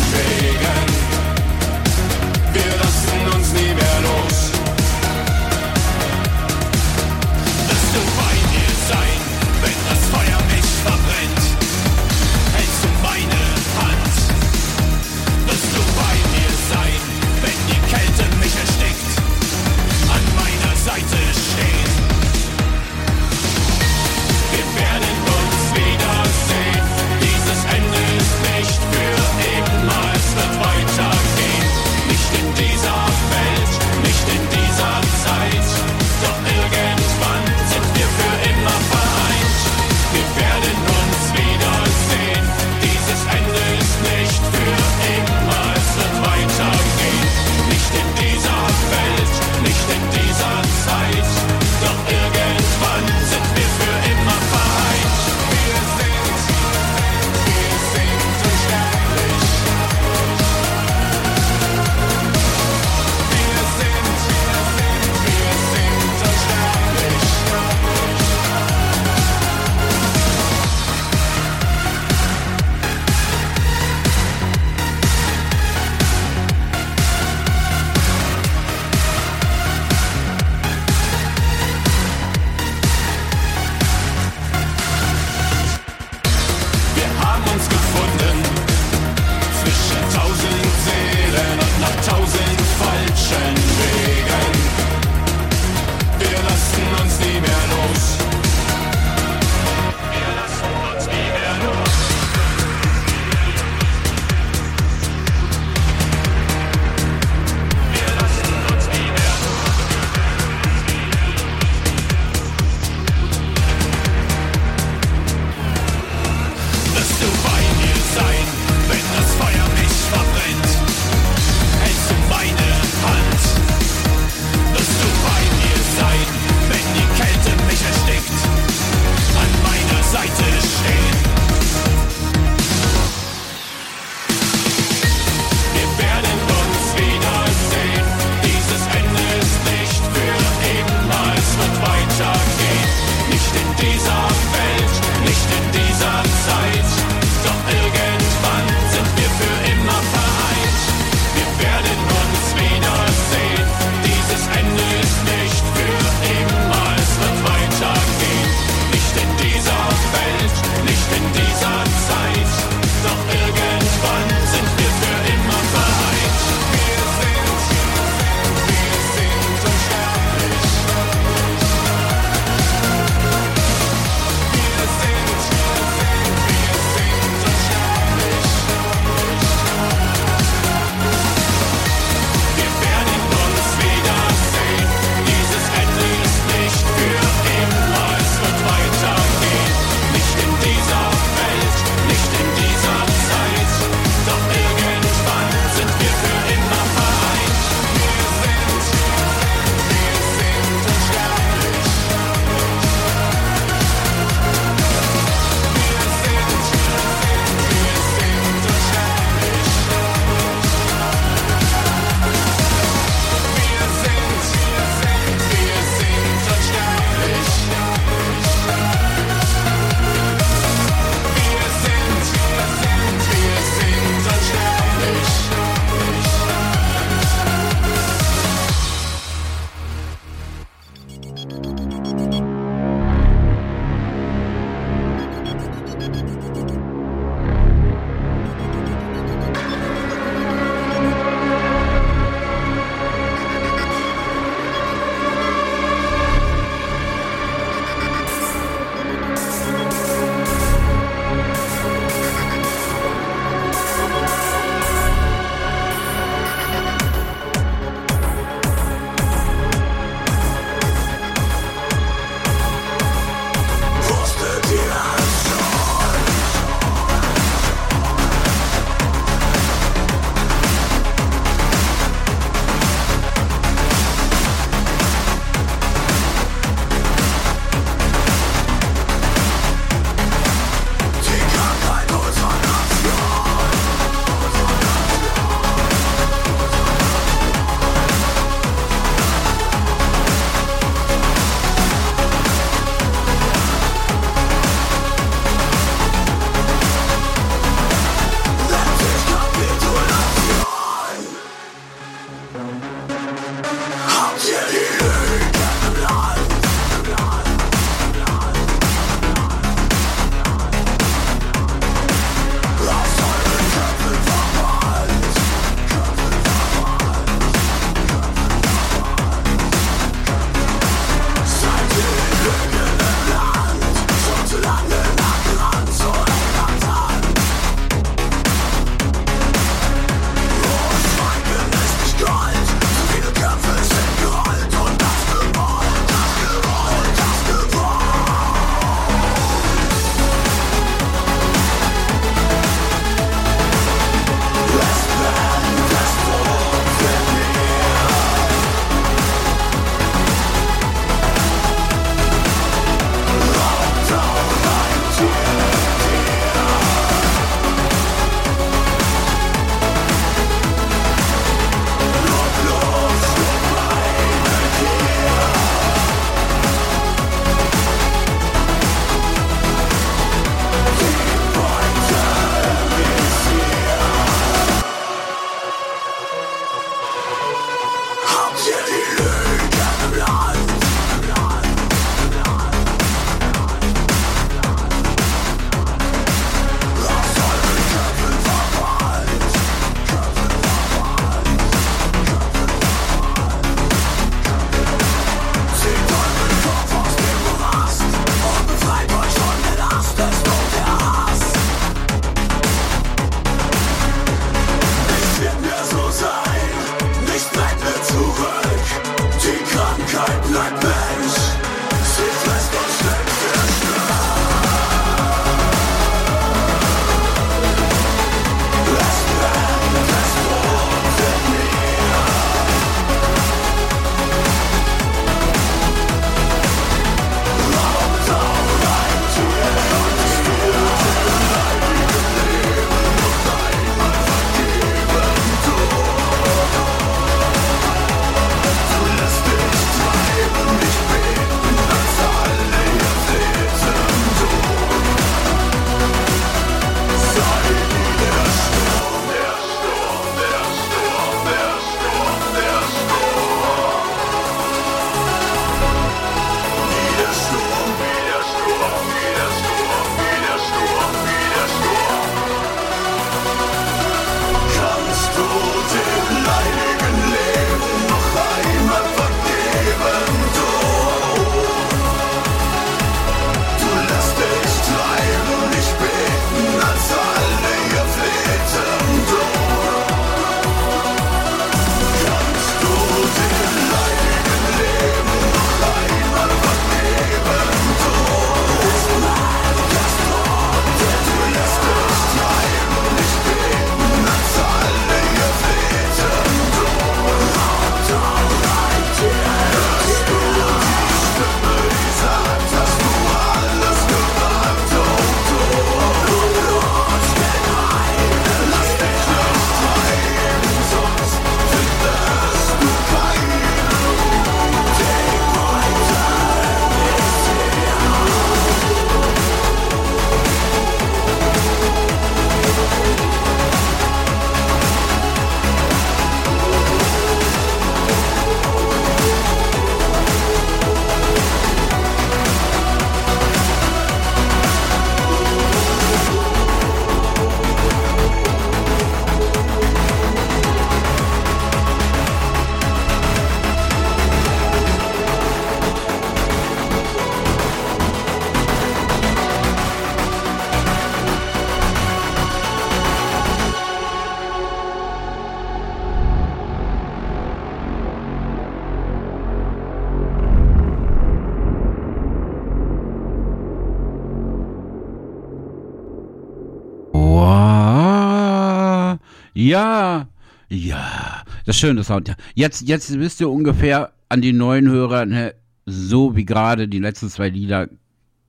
Ja, ja, das schöne Sound. Jetzt, jetzt bist du ungefähr an die neuen Hörer, ne, so wie gerade die letzten zwei Lieder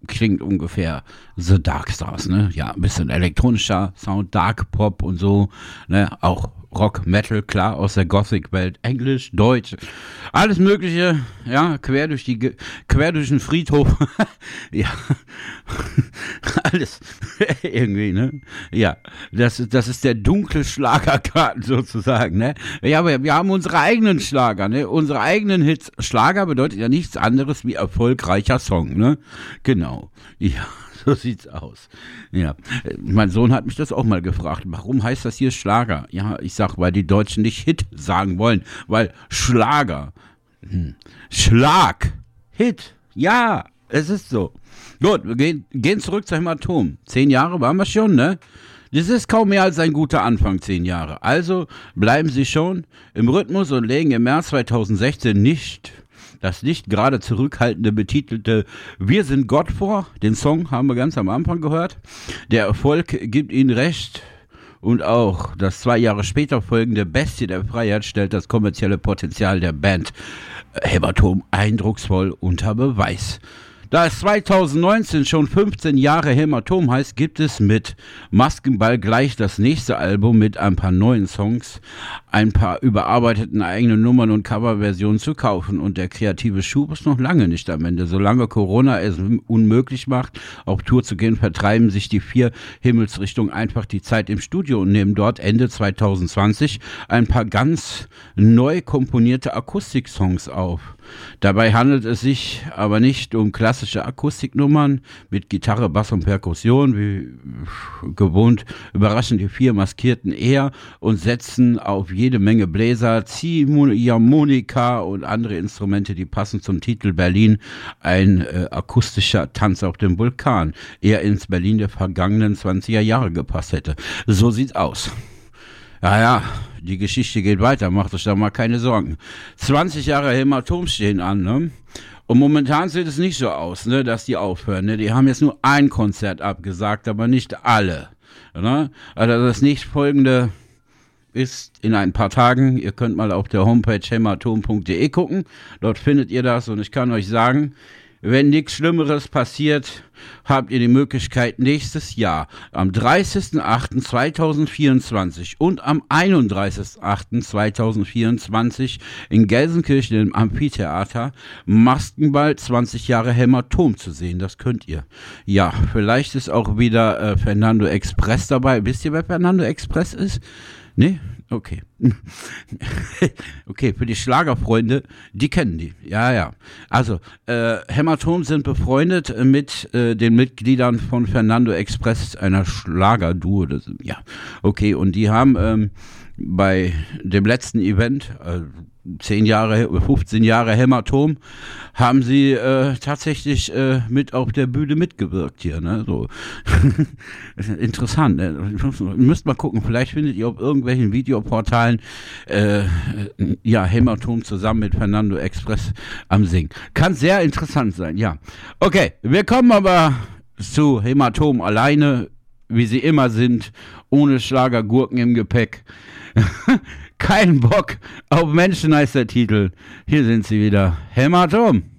klingt ungefähr The Dark Stars, ne? Ja, ein bisschen elektronischer Sound, Dark Pop und so, ne? Auch Rock, Metal, klar, aus der Gothic-Welt, Englisch, Deutsch, alles Mögliche, ja, quer durch die, quer durch den Friedhof, ja, alles irgendwie, ne? Ja, das, das ist der dunkle Schlagerkarten sozusagen, ne? Ja, aber wir haben unsere eigenen Schlager, ne? Unsere eigenen Hits. Schlager bedeutet ja nichts anderes wie erfolgreicher Song, ne? Genau, ja. So sieht's aus. Ja, mein Sohn hat mich das auch mal gefragt. Warum heißt das hier Schlager? Ja, ich sag, weil die Deutschen nicht Hit sagen wollen, weil Schlager, hm. Schlag, Hit, ja, es ist so. Gut, wir gehen, gehen zurück zu Hämatom. Zehn Jahre waren wir schon, ne? Das ist kaum mehr als ein guter Anfang, zehn Jahre. Also bleiben Sie schon im Rhythmus und legen im März 2016 nicht das nicht gerade zurückhaltende betitelte Wir sind Gott vor. Den Song haben wir ganz am Anfang gehört. Der Erfolg gibt Ihnen recht. Und auch das zwei Jahre später folgende Bestie der Freiheit stellt das kommerzielle Potenzial der Band Hämatom eindrucksvoll unter Beweis. Da es 2019 schon 15 Jahre Hämatom heißt, gibt es mit Maskenball gleich das nächste Album mit ein paar neuen Songs, ein paar überarbeiteten eigenen Nummern und Coverversionen zu kaufen. Und der kreative Schub ist noch lange nicht am Ende. Solange Corona es unmöglich macht, auf Tour zu gehen, vertreiben sich die vier Himmelsrichtungen einfach die Zeit im Studio und nehmen dort Ende 2020 ein paar ganz neu komponierte Akustiksongs auf. Dabei handelt es sich aber nicht um klassische Akustiknummern mit Gitarre, Bass und Perkussion, wie gewohnt überraschen die vier Maskierten eher und setzen auf jede Menge Bläser, Ziehharmonika und andere Instrumente, die passen zum Titel Berlin, ein äh, akustischer Tanz auf dem Vulkan, eher ins Berlin der vergangenen 20er Jahre gepasst hätte. So sieht's aus. Ja, ja, die Geschichte geht weiter, macht euch da mal keine Sorgen. 20 Jahre Hämatom stehen an, ne? Und momentan sieht es nicht so aus, ne, dass die aufhören. Ne? Die haben jetzt nur ein Konzert abgesagt, aber nicht alle. Ne? Also das nächstfolgende ist in ein paar Tagen. Ihr könnt mal auf der Homepage hämatom.de gucken. Dort findet ihr das und ich kann euch sagen, wenn nichts Schlimmeres passiert, habt ihr die Möglichkeit nächstes Jahr am 30.08.2024 und am 31.08.2024 in Gelsenkirchen im Amphitheater Maskenball 20 Jahre Hämatom zu sehen. Das könnt ihr. Ja, vielleicht ist auch wieder äh, Fernando Express dabei. Wisst ihr, wer Fernando Express ist? Nee? Okay. okay, für die Schlagerfreunde, die kennen die. Ja, ja. Also, äh, Hämatom sind befreundet mit äh, den Mitgliedern von Fernando Express, einer Schlagerduo. Ja, okay. Und die haben ähm, bei dem letzten Event, äh, 10 Jahre, 15 Jahre Hämatom, haben sie äh, tatsächlich äh, mit auf der Bühne mitgewirkt hier. Ne? So. Interessant. Ne? Müsst mal gucken, vielleicht findet ihr auf irgendwelchen Videoportalen äh, ja, Hämatom zusammen mit Fernando Express am Singen. Kann sehr interessant sein, ja. Okay, wir kommen aber zu Hämatom alleine, wie sie immer sind, ohne Schlagergurken im Gepäck. Kein Bock auf Menschen heißt der Titel. Hier sind sie wieder. Hämatom.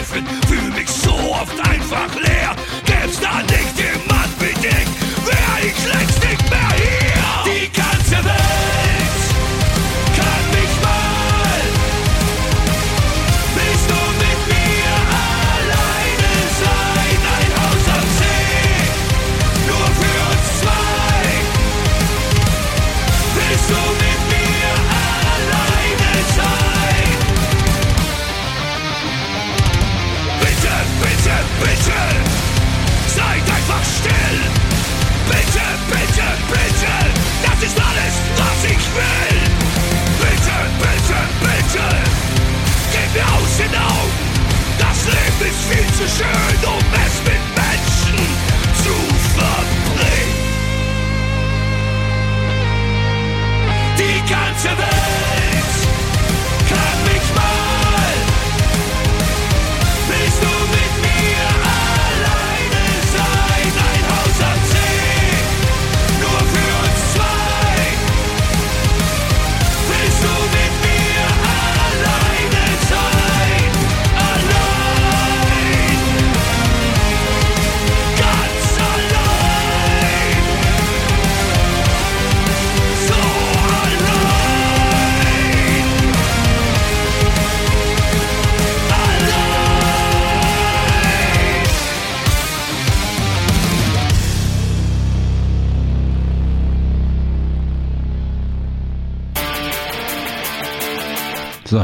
verzweifelt, fühl mich so oft einfach leer. Gäb's da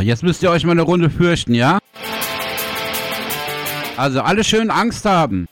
Jetzt müsst ihr euch mal eine Runde fürchten, ja? Also alle schön Angst haben.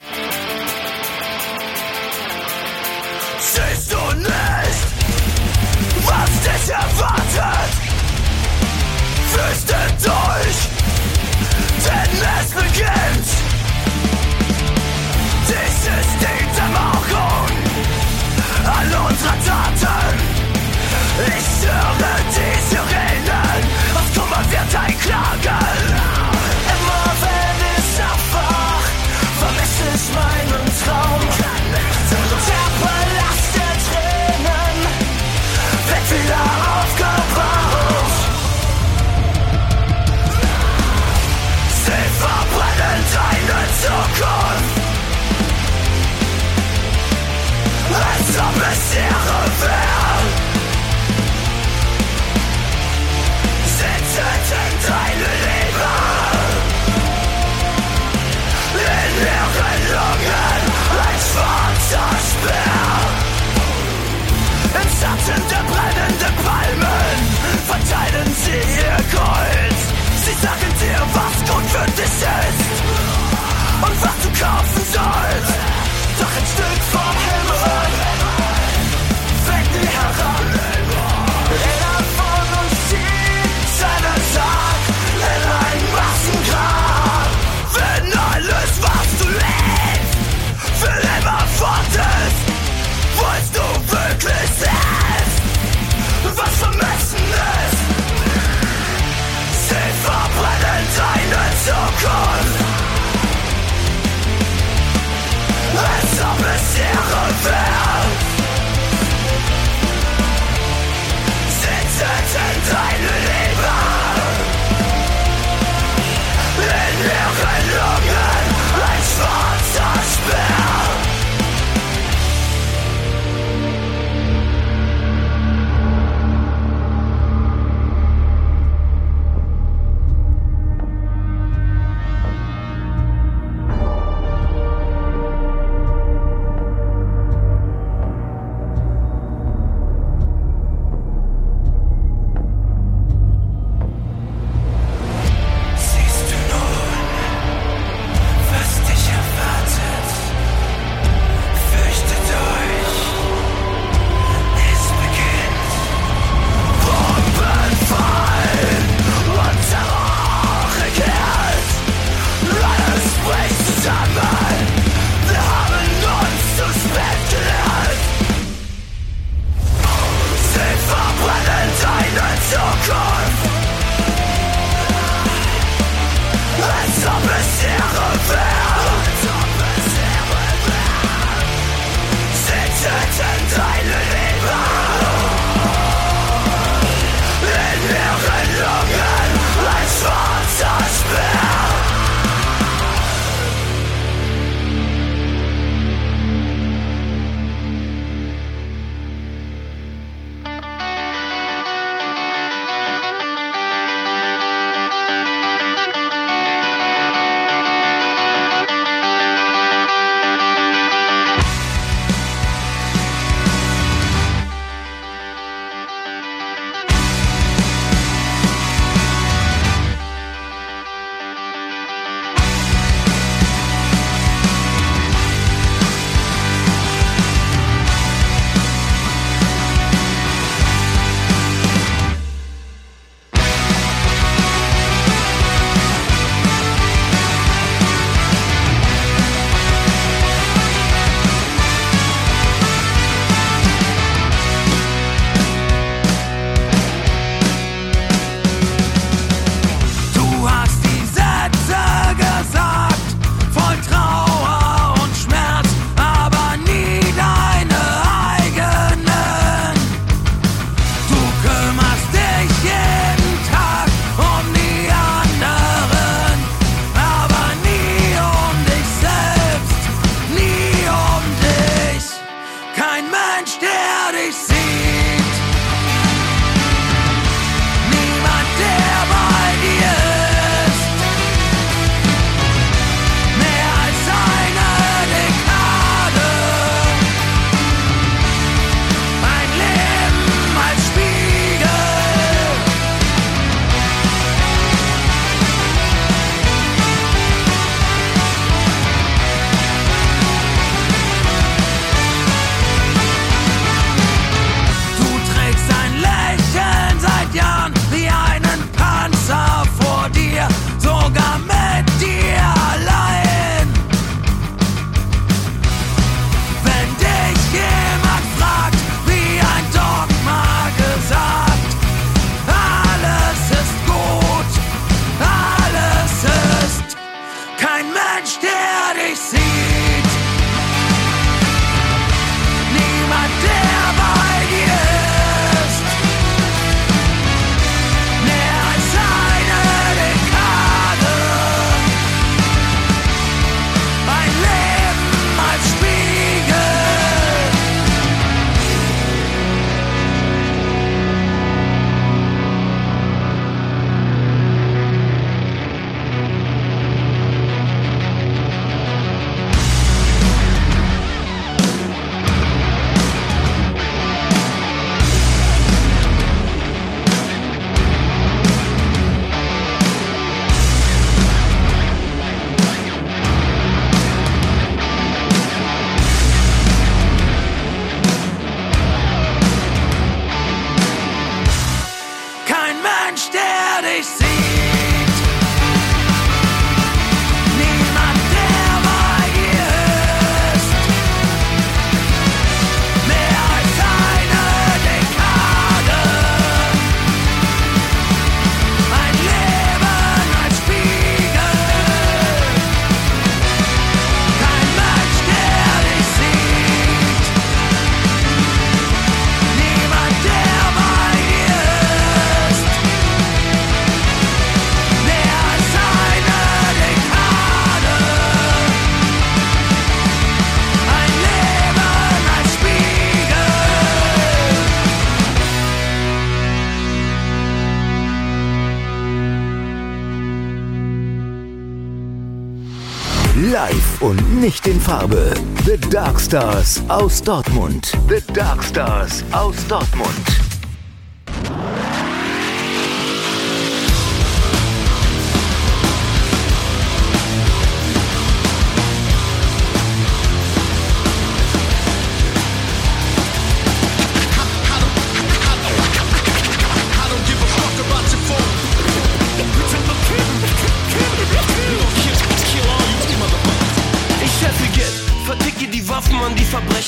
Nicht in Farbe. The Dark Stars aus Dortmund. The Dark Stars aus Dortmund.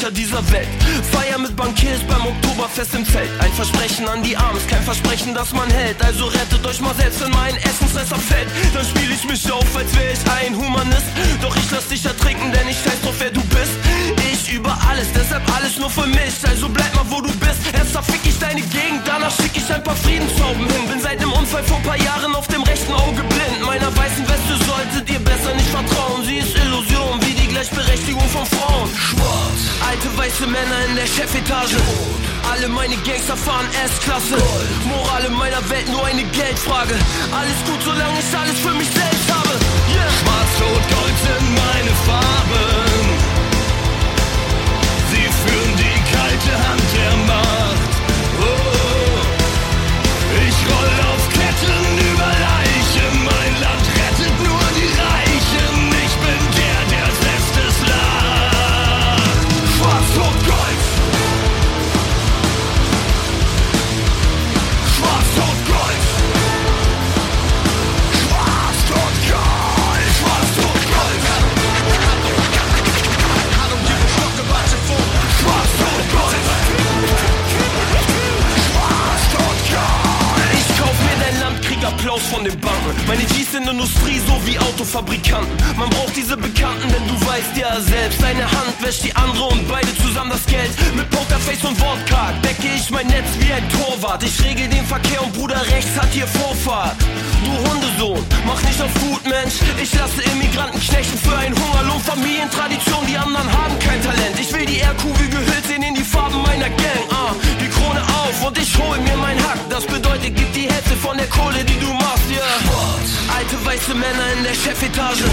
Verbrecher dieser Welt. Feier mit Bankiers beim Oktoberfest im Zelt. Ein Versprechen an die Arms, kein Versprechen, das man hält. Also rettet euch mal selbst, wenn mein Essensrest fällt. Dann spiel ich mich auf, als wär ich ein Humanist. Doch ich lass dich ertrinken, denn ich weiß doch, wer du bist. Ich über alles, deshalb alles nur für mich. Also bleib mal, wo du bist. Erst zerfick ich deine Gegend, danach schick ich ein paar Friedenshauben hin. Bin seit dem Unfall vor paar Jahren auf dem rechten Auge blind. Meiner weißen Weste solltet ihr besser nicht vertrauen. Sie ist Illusion, wie die Gleichberechtigung von Frauen. Schwarz. Alte weiße Männer in der Chefetage. Alle meine Gangster fahren S-Klasse. Moral in meiner Welt nur eine Geldfrage. Alles gut, solange ich alles für mich selbst habe. Yeah. Schwarz, Rot, Gold sind meine Farben. Sie führen die kalte Hand der Macht. Oh, ich roll Applaus von den Banken. Meine G's sind Industrie, so wie Autofabrikanten. Man braucht diese Bekannten, denn du weißt ja selbst. Deine Hand wäscht die andere und beide zusammen das Geld. Mit Pokerface und Wortcard decke ich mein Netz wie ein Torwart. Ich regel den Verkehr und Bruder rechts hat hier Vorfahrt. Du Hundesohn, mach nicht auf gut, Mensch. Ich lasse Immigranten knechten für einen Hungerlohn. Familientradition, die anderen haben kein Talent. Ich will die RQ wie gehüllt sehen in die Farben meiner Gang. Ah, die Krone auf und ich hol mir mein Hack. Das bedeutet, gib die Hälfte von der Kohle, die du machst, ja. Alte weiße Männer in der Chefetage.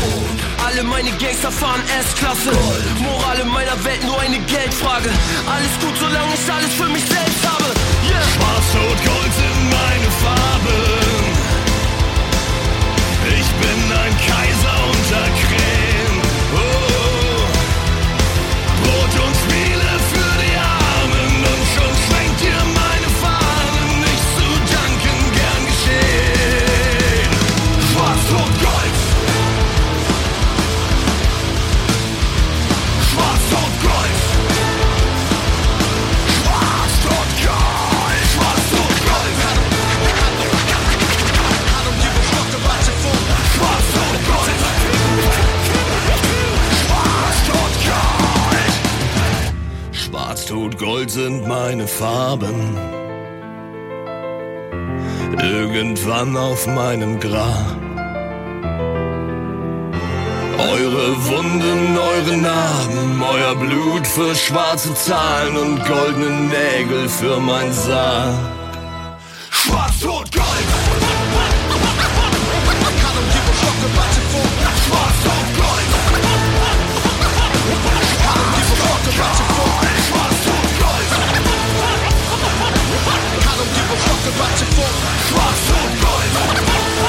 Alle meine Gangster fahren S-Klasse. Moral in meiner Welt nur eine Geldfrage. Alles gut, solange ich alles für mich selbst habe. Yeah. Schwarz, Rot, Gold sind meine Farben. Ich bin ein Kaiser unter Krähen. Schwarzrot, Gold sind meine Farben. Irgendwann auf meinem Grab. Eure Wunden, eure Narben, euer Blut für schwarze Zahlen und goldene Nägel für mein Sarg. to back to full Bastard boys You're looking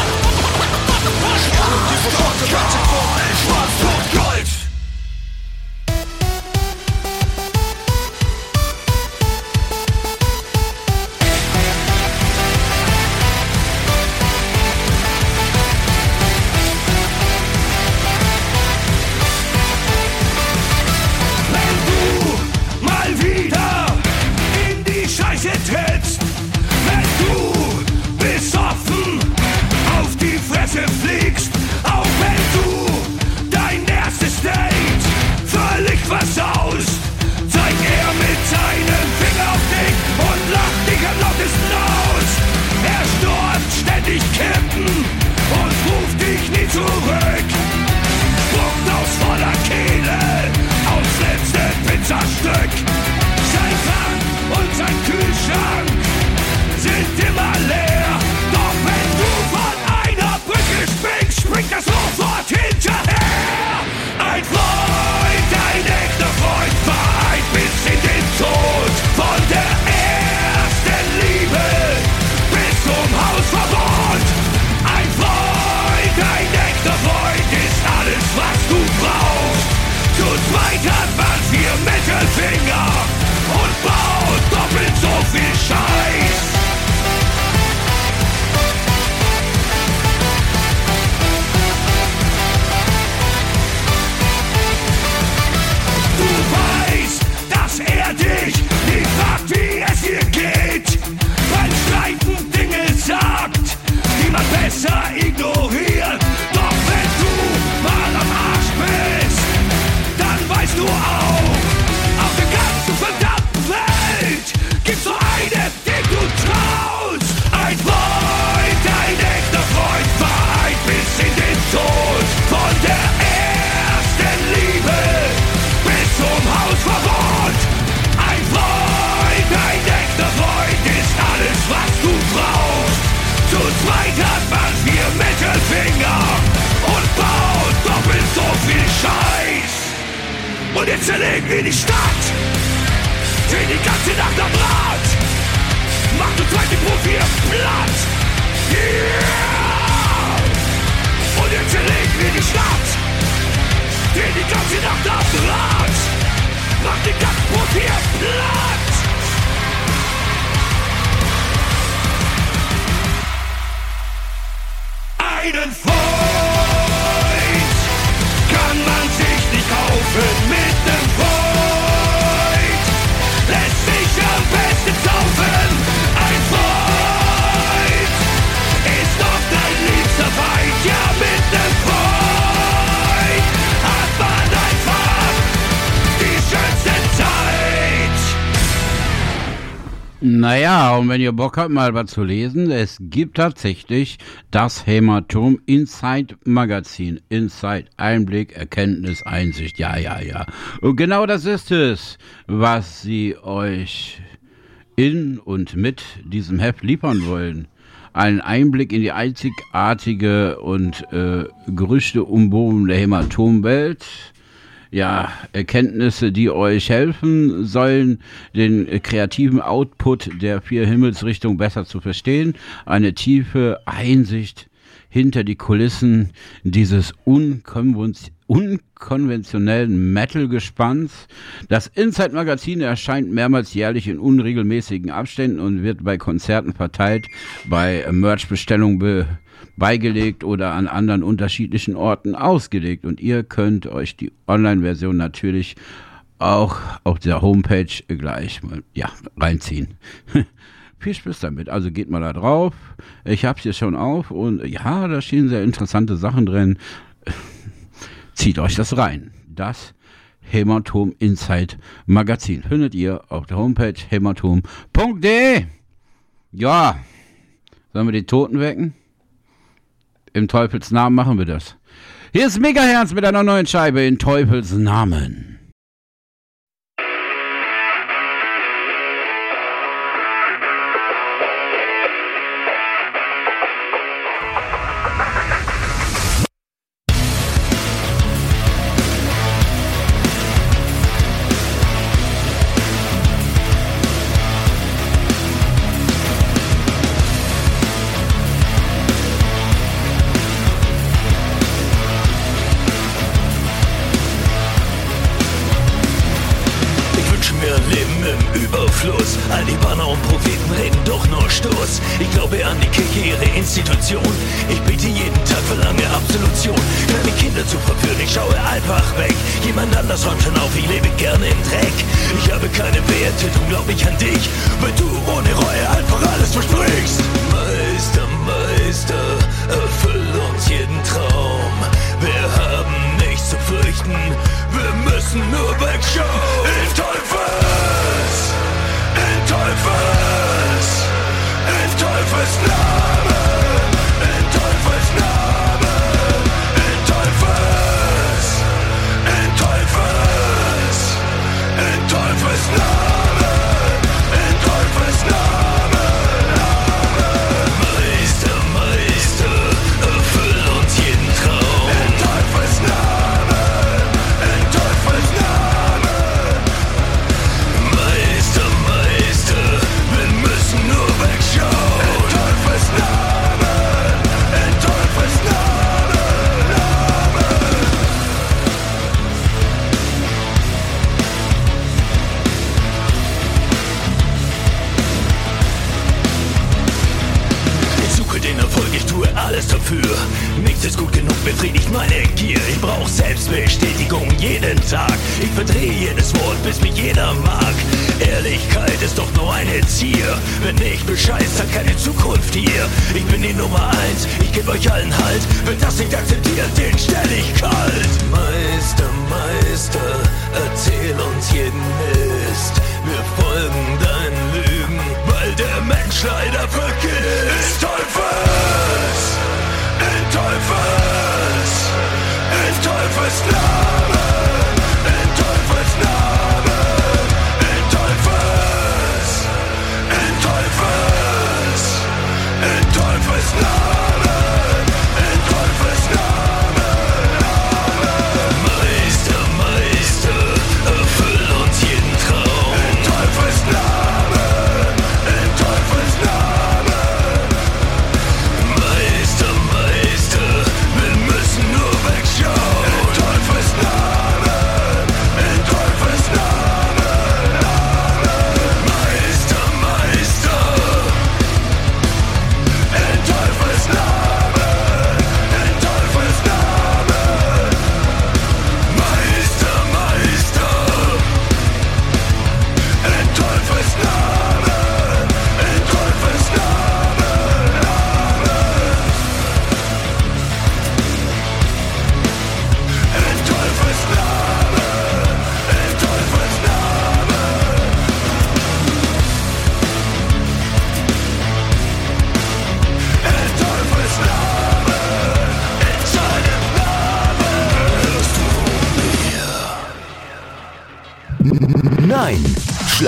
Und jetzt zerlegen wir die Stadt. Drehen die ganze Nacht am Rad. Macht uns zweite Profi platt. Yeah! Und jetzt zerlegen wir die Stadt. Drehen die ganze Nacht am Rad. Macht den ganzen Profi platt. Einen Freund kann man sich nicht kaufen mit Naja, und wenn ihr Bock habt, mal was zu lesen, es gibt tatsächlich das Hämatom Inside Magazin. Inside, Einblick, Erkenntnis, Einsicht, ja, ja, ja. Und genau das ist es, was sie euch in und mit diesem Heft liefern wollen. Einen Einblick in die einzigartige und äh, Gerüchte umwobene Hämatomwelt ja, Erkenntnisse, die euch helfen sollen, den kreativen Output der vier Himmelsrichtungen besser zu verstehen, eine tiefe Einsicht hinter die Kulissen dieses unkonven- unkonventionellen Metal-Gespanns. Das Inside-Magazin erscheint mehrmals jährlich in unregelmäßigen Abständen und wird bei Konzerten verteilt, bei Merch-Bestellungen be beigelegt oder an anderen unterschiedlichen Orten ausgelegt. Und ihr könnt euch die Online-Version natürlich auch auf der Homepage gleich mal ja, reinziehen. Viel Spaß damit. Also geht mal da drauf. Ich habe es hier schon auf und ja, da stehen sehr interessante Sachen drin. Zieht euch das rein. Das Hämatom Insight Magazin. Findet ihr auf der Homepage hämatom.de. Ja, sollen wir die Toten wecken? Im Teufels Namen machen wir das. Hier ist Megaherz mit einer neuen Scheibe in Teufels Namen. Situation. Ich bete jeden Tag, verlange Absolution. Meine Kinder zu verführen, ich schaue einfach weg. Jemand anders räumt schon auf, ich lebe gerne im Dreck. Ich habe keine Werte, drum glaub ich an dich, weil du ohne Reue einfach alles versprichst. Meister, Meister, erfüll uns jeden Traum. Wir haben nichts zu fürchten, wir müssen nur wegschauen.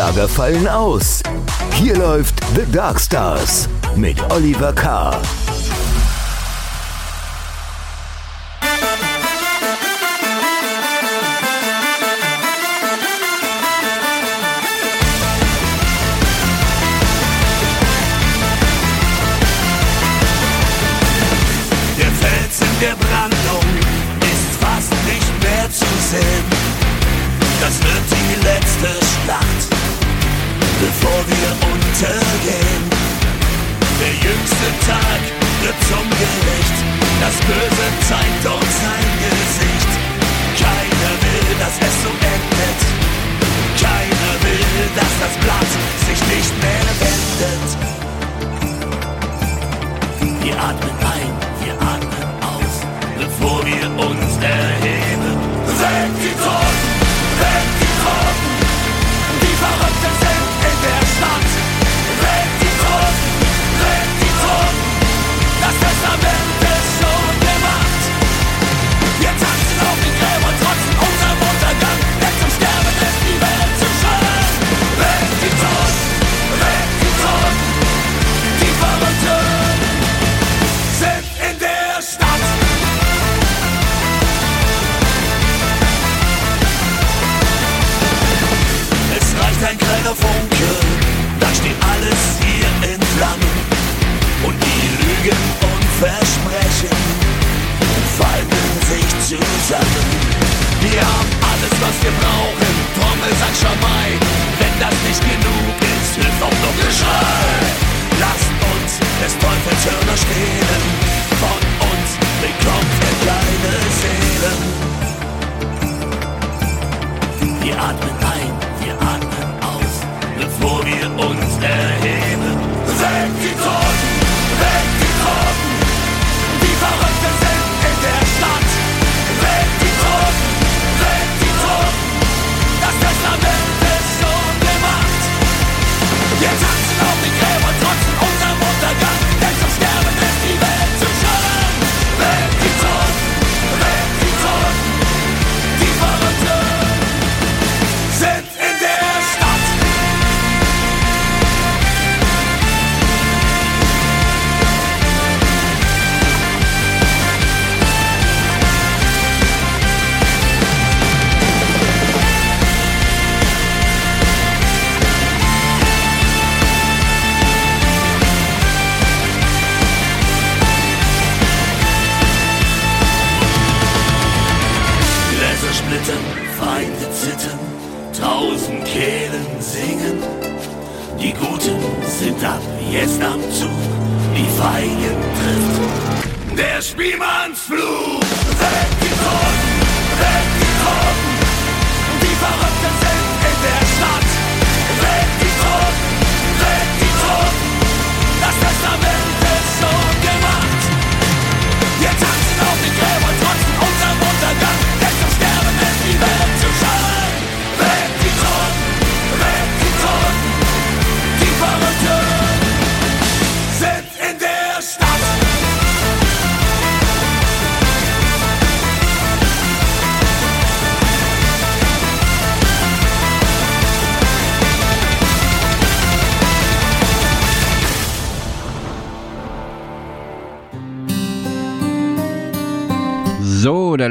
Schlager fallen aus. Hier läuft The Dark Stars mit Oliver K. Sachen. Wir haben alles, was wir brauchen, Trommel, Sack, Schamai. Wenn das nicht genug ist, hilft auch noch Geschrei. Lasst uns des Teufels Hörner stehlen, von uns bekommt er kleine Seelen. Wir atmen ein,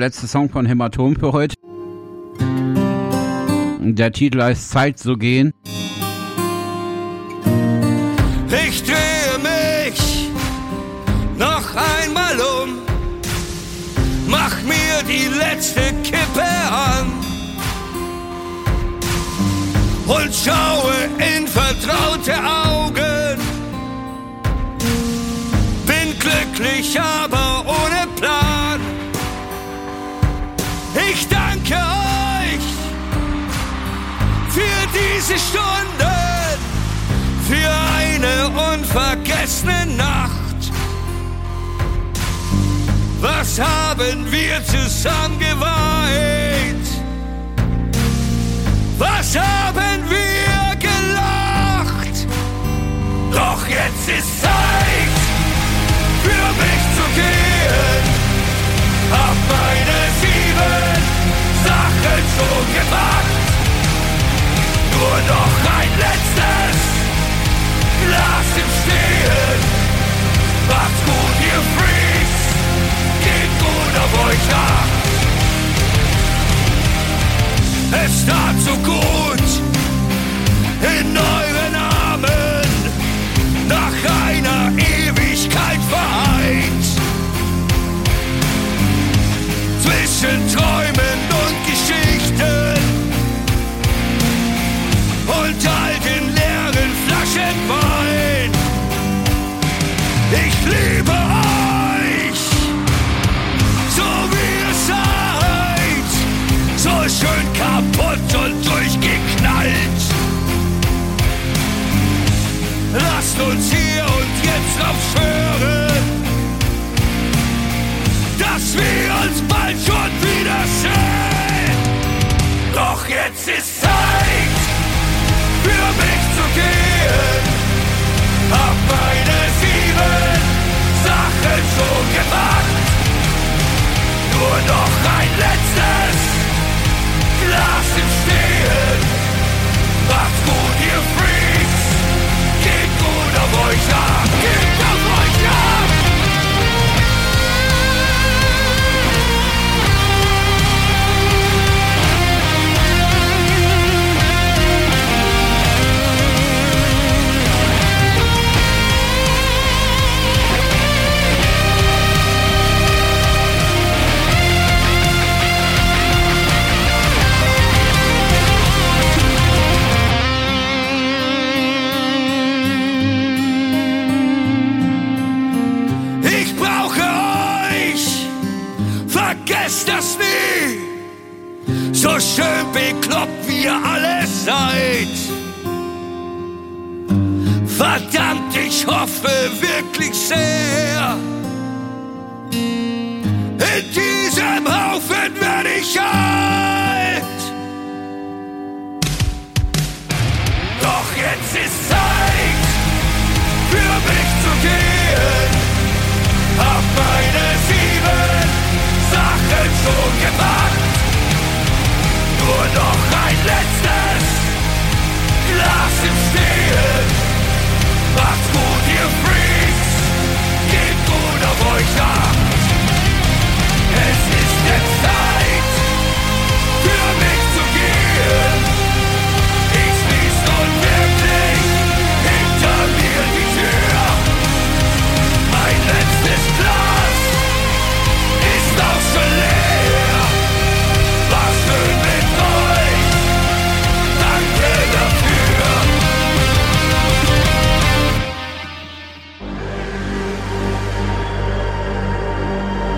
letzte Song von Hämatom für heute. Der Titel heißt Zeit zu gehen. Ich drehe mich noch einmal um, mach mir die letzte Kippe an und schaue in vertraute Augen. Bin glücklich, aber 30 Stunden für eine unvergessene Nacht. Was haben wir zusammen geweint? Was haben wir gelacht? Doch jetzt ist Zeit für mich zu gehen. Hab meine sieben Sachen schon gemacht. Nur noch ein letztes Glas im Stehen. Macht's gut, ihr Freaks. Geht gut auf euch acht. Es tat so gut in euren so schön bekloppt wie ihr alle seid. Verdammt, ich hoffe wirklich sehr. In diesem Haufen werde ich alt. Doch jetzt ist Zeit für mich zu gehen. Hab meine sieben Sachen schon gemacht. Nur noch ein letztes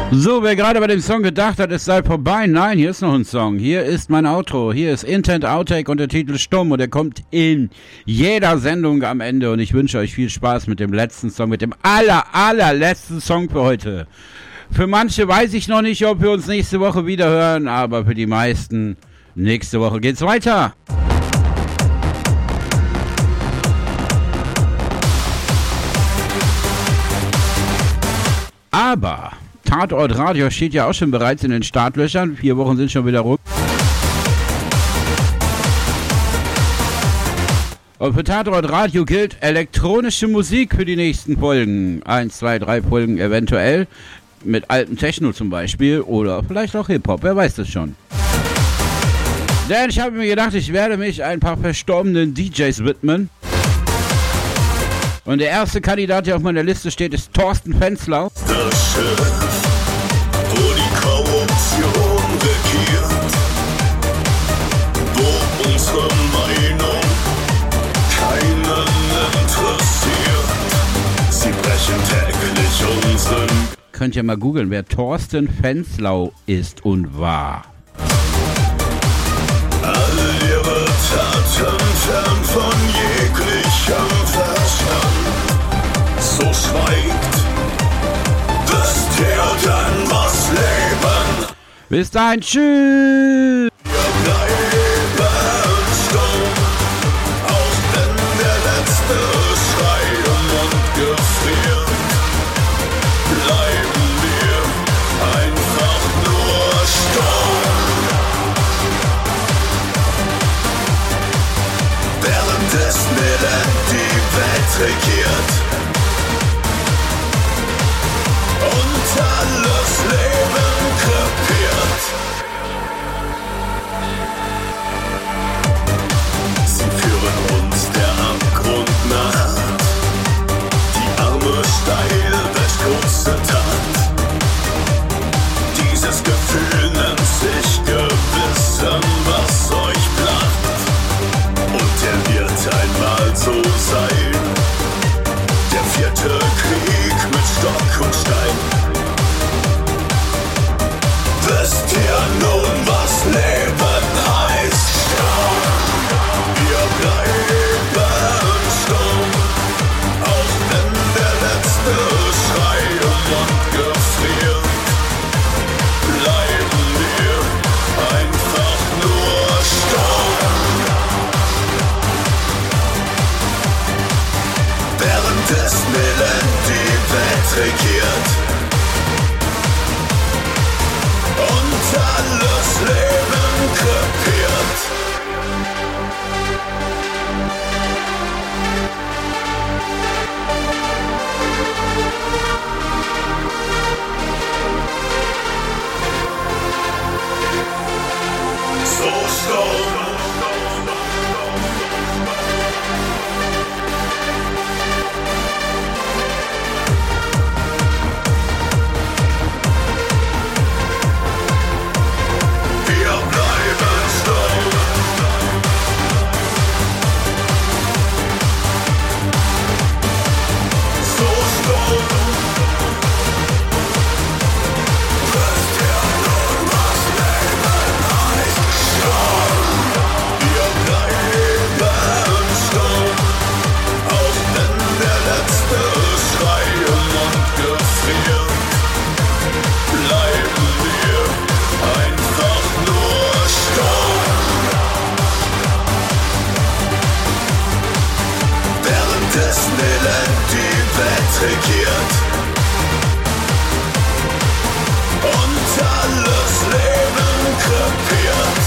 So, wer gerade bei dem Song gedacht hat, es sei vorbei, nein, hier ist noch ein Song. Hier ist mein Outro. Hier ist Intent Outtake und der Titel Stumm und der kommt in jeder Sendung am Ende und ich wünsche euch viel Spaß mit dem letzten Song, mit dem aller, allerletzten Song für heute. Für manche weiß ich noch nicht, ob wir uns nächste Woche wieder hören, aber für die meisten nächste Woche geht's weiter. Aber Tatort Radio steht ja auch schon bereits in den Startlöchern. Vier Wochen sind schon wieder rum. Und für Tatort Radio gilt elektronische Musik für die nächsten Folgen. Eins, zwei, drei Folgen eventuell. Mit altem Techno zum Beispiel. Oder vielleicht auch Hip-Hop, wer weiß das schon. Denn ich habe mir gedacht, ich werde mich ein paar verstorbenen DJs widmen. Und der erste Kandidat, der auf meiner Liste steht, ist Thorsten Fenslau. Das Schiff, wo die Korruption regiert, wo unsere Meinung keinen interessiert. Sie brechen täglich unseren Könnt ihr mal googeln, wer Thorsten Fenslau ist und war. All ihre Taten fern von So schweigt, wisst ihr denn was Leben? Bis dahin, tschüss! Wir regiert. Und alles Leben krepiert.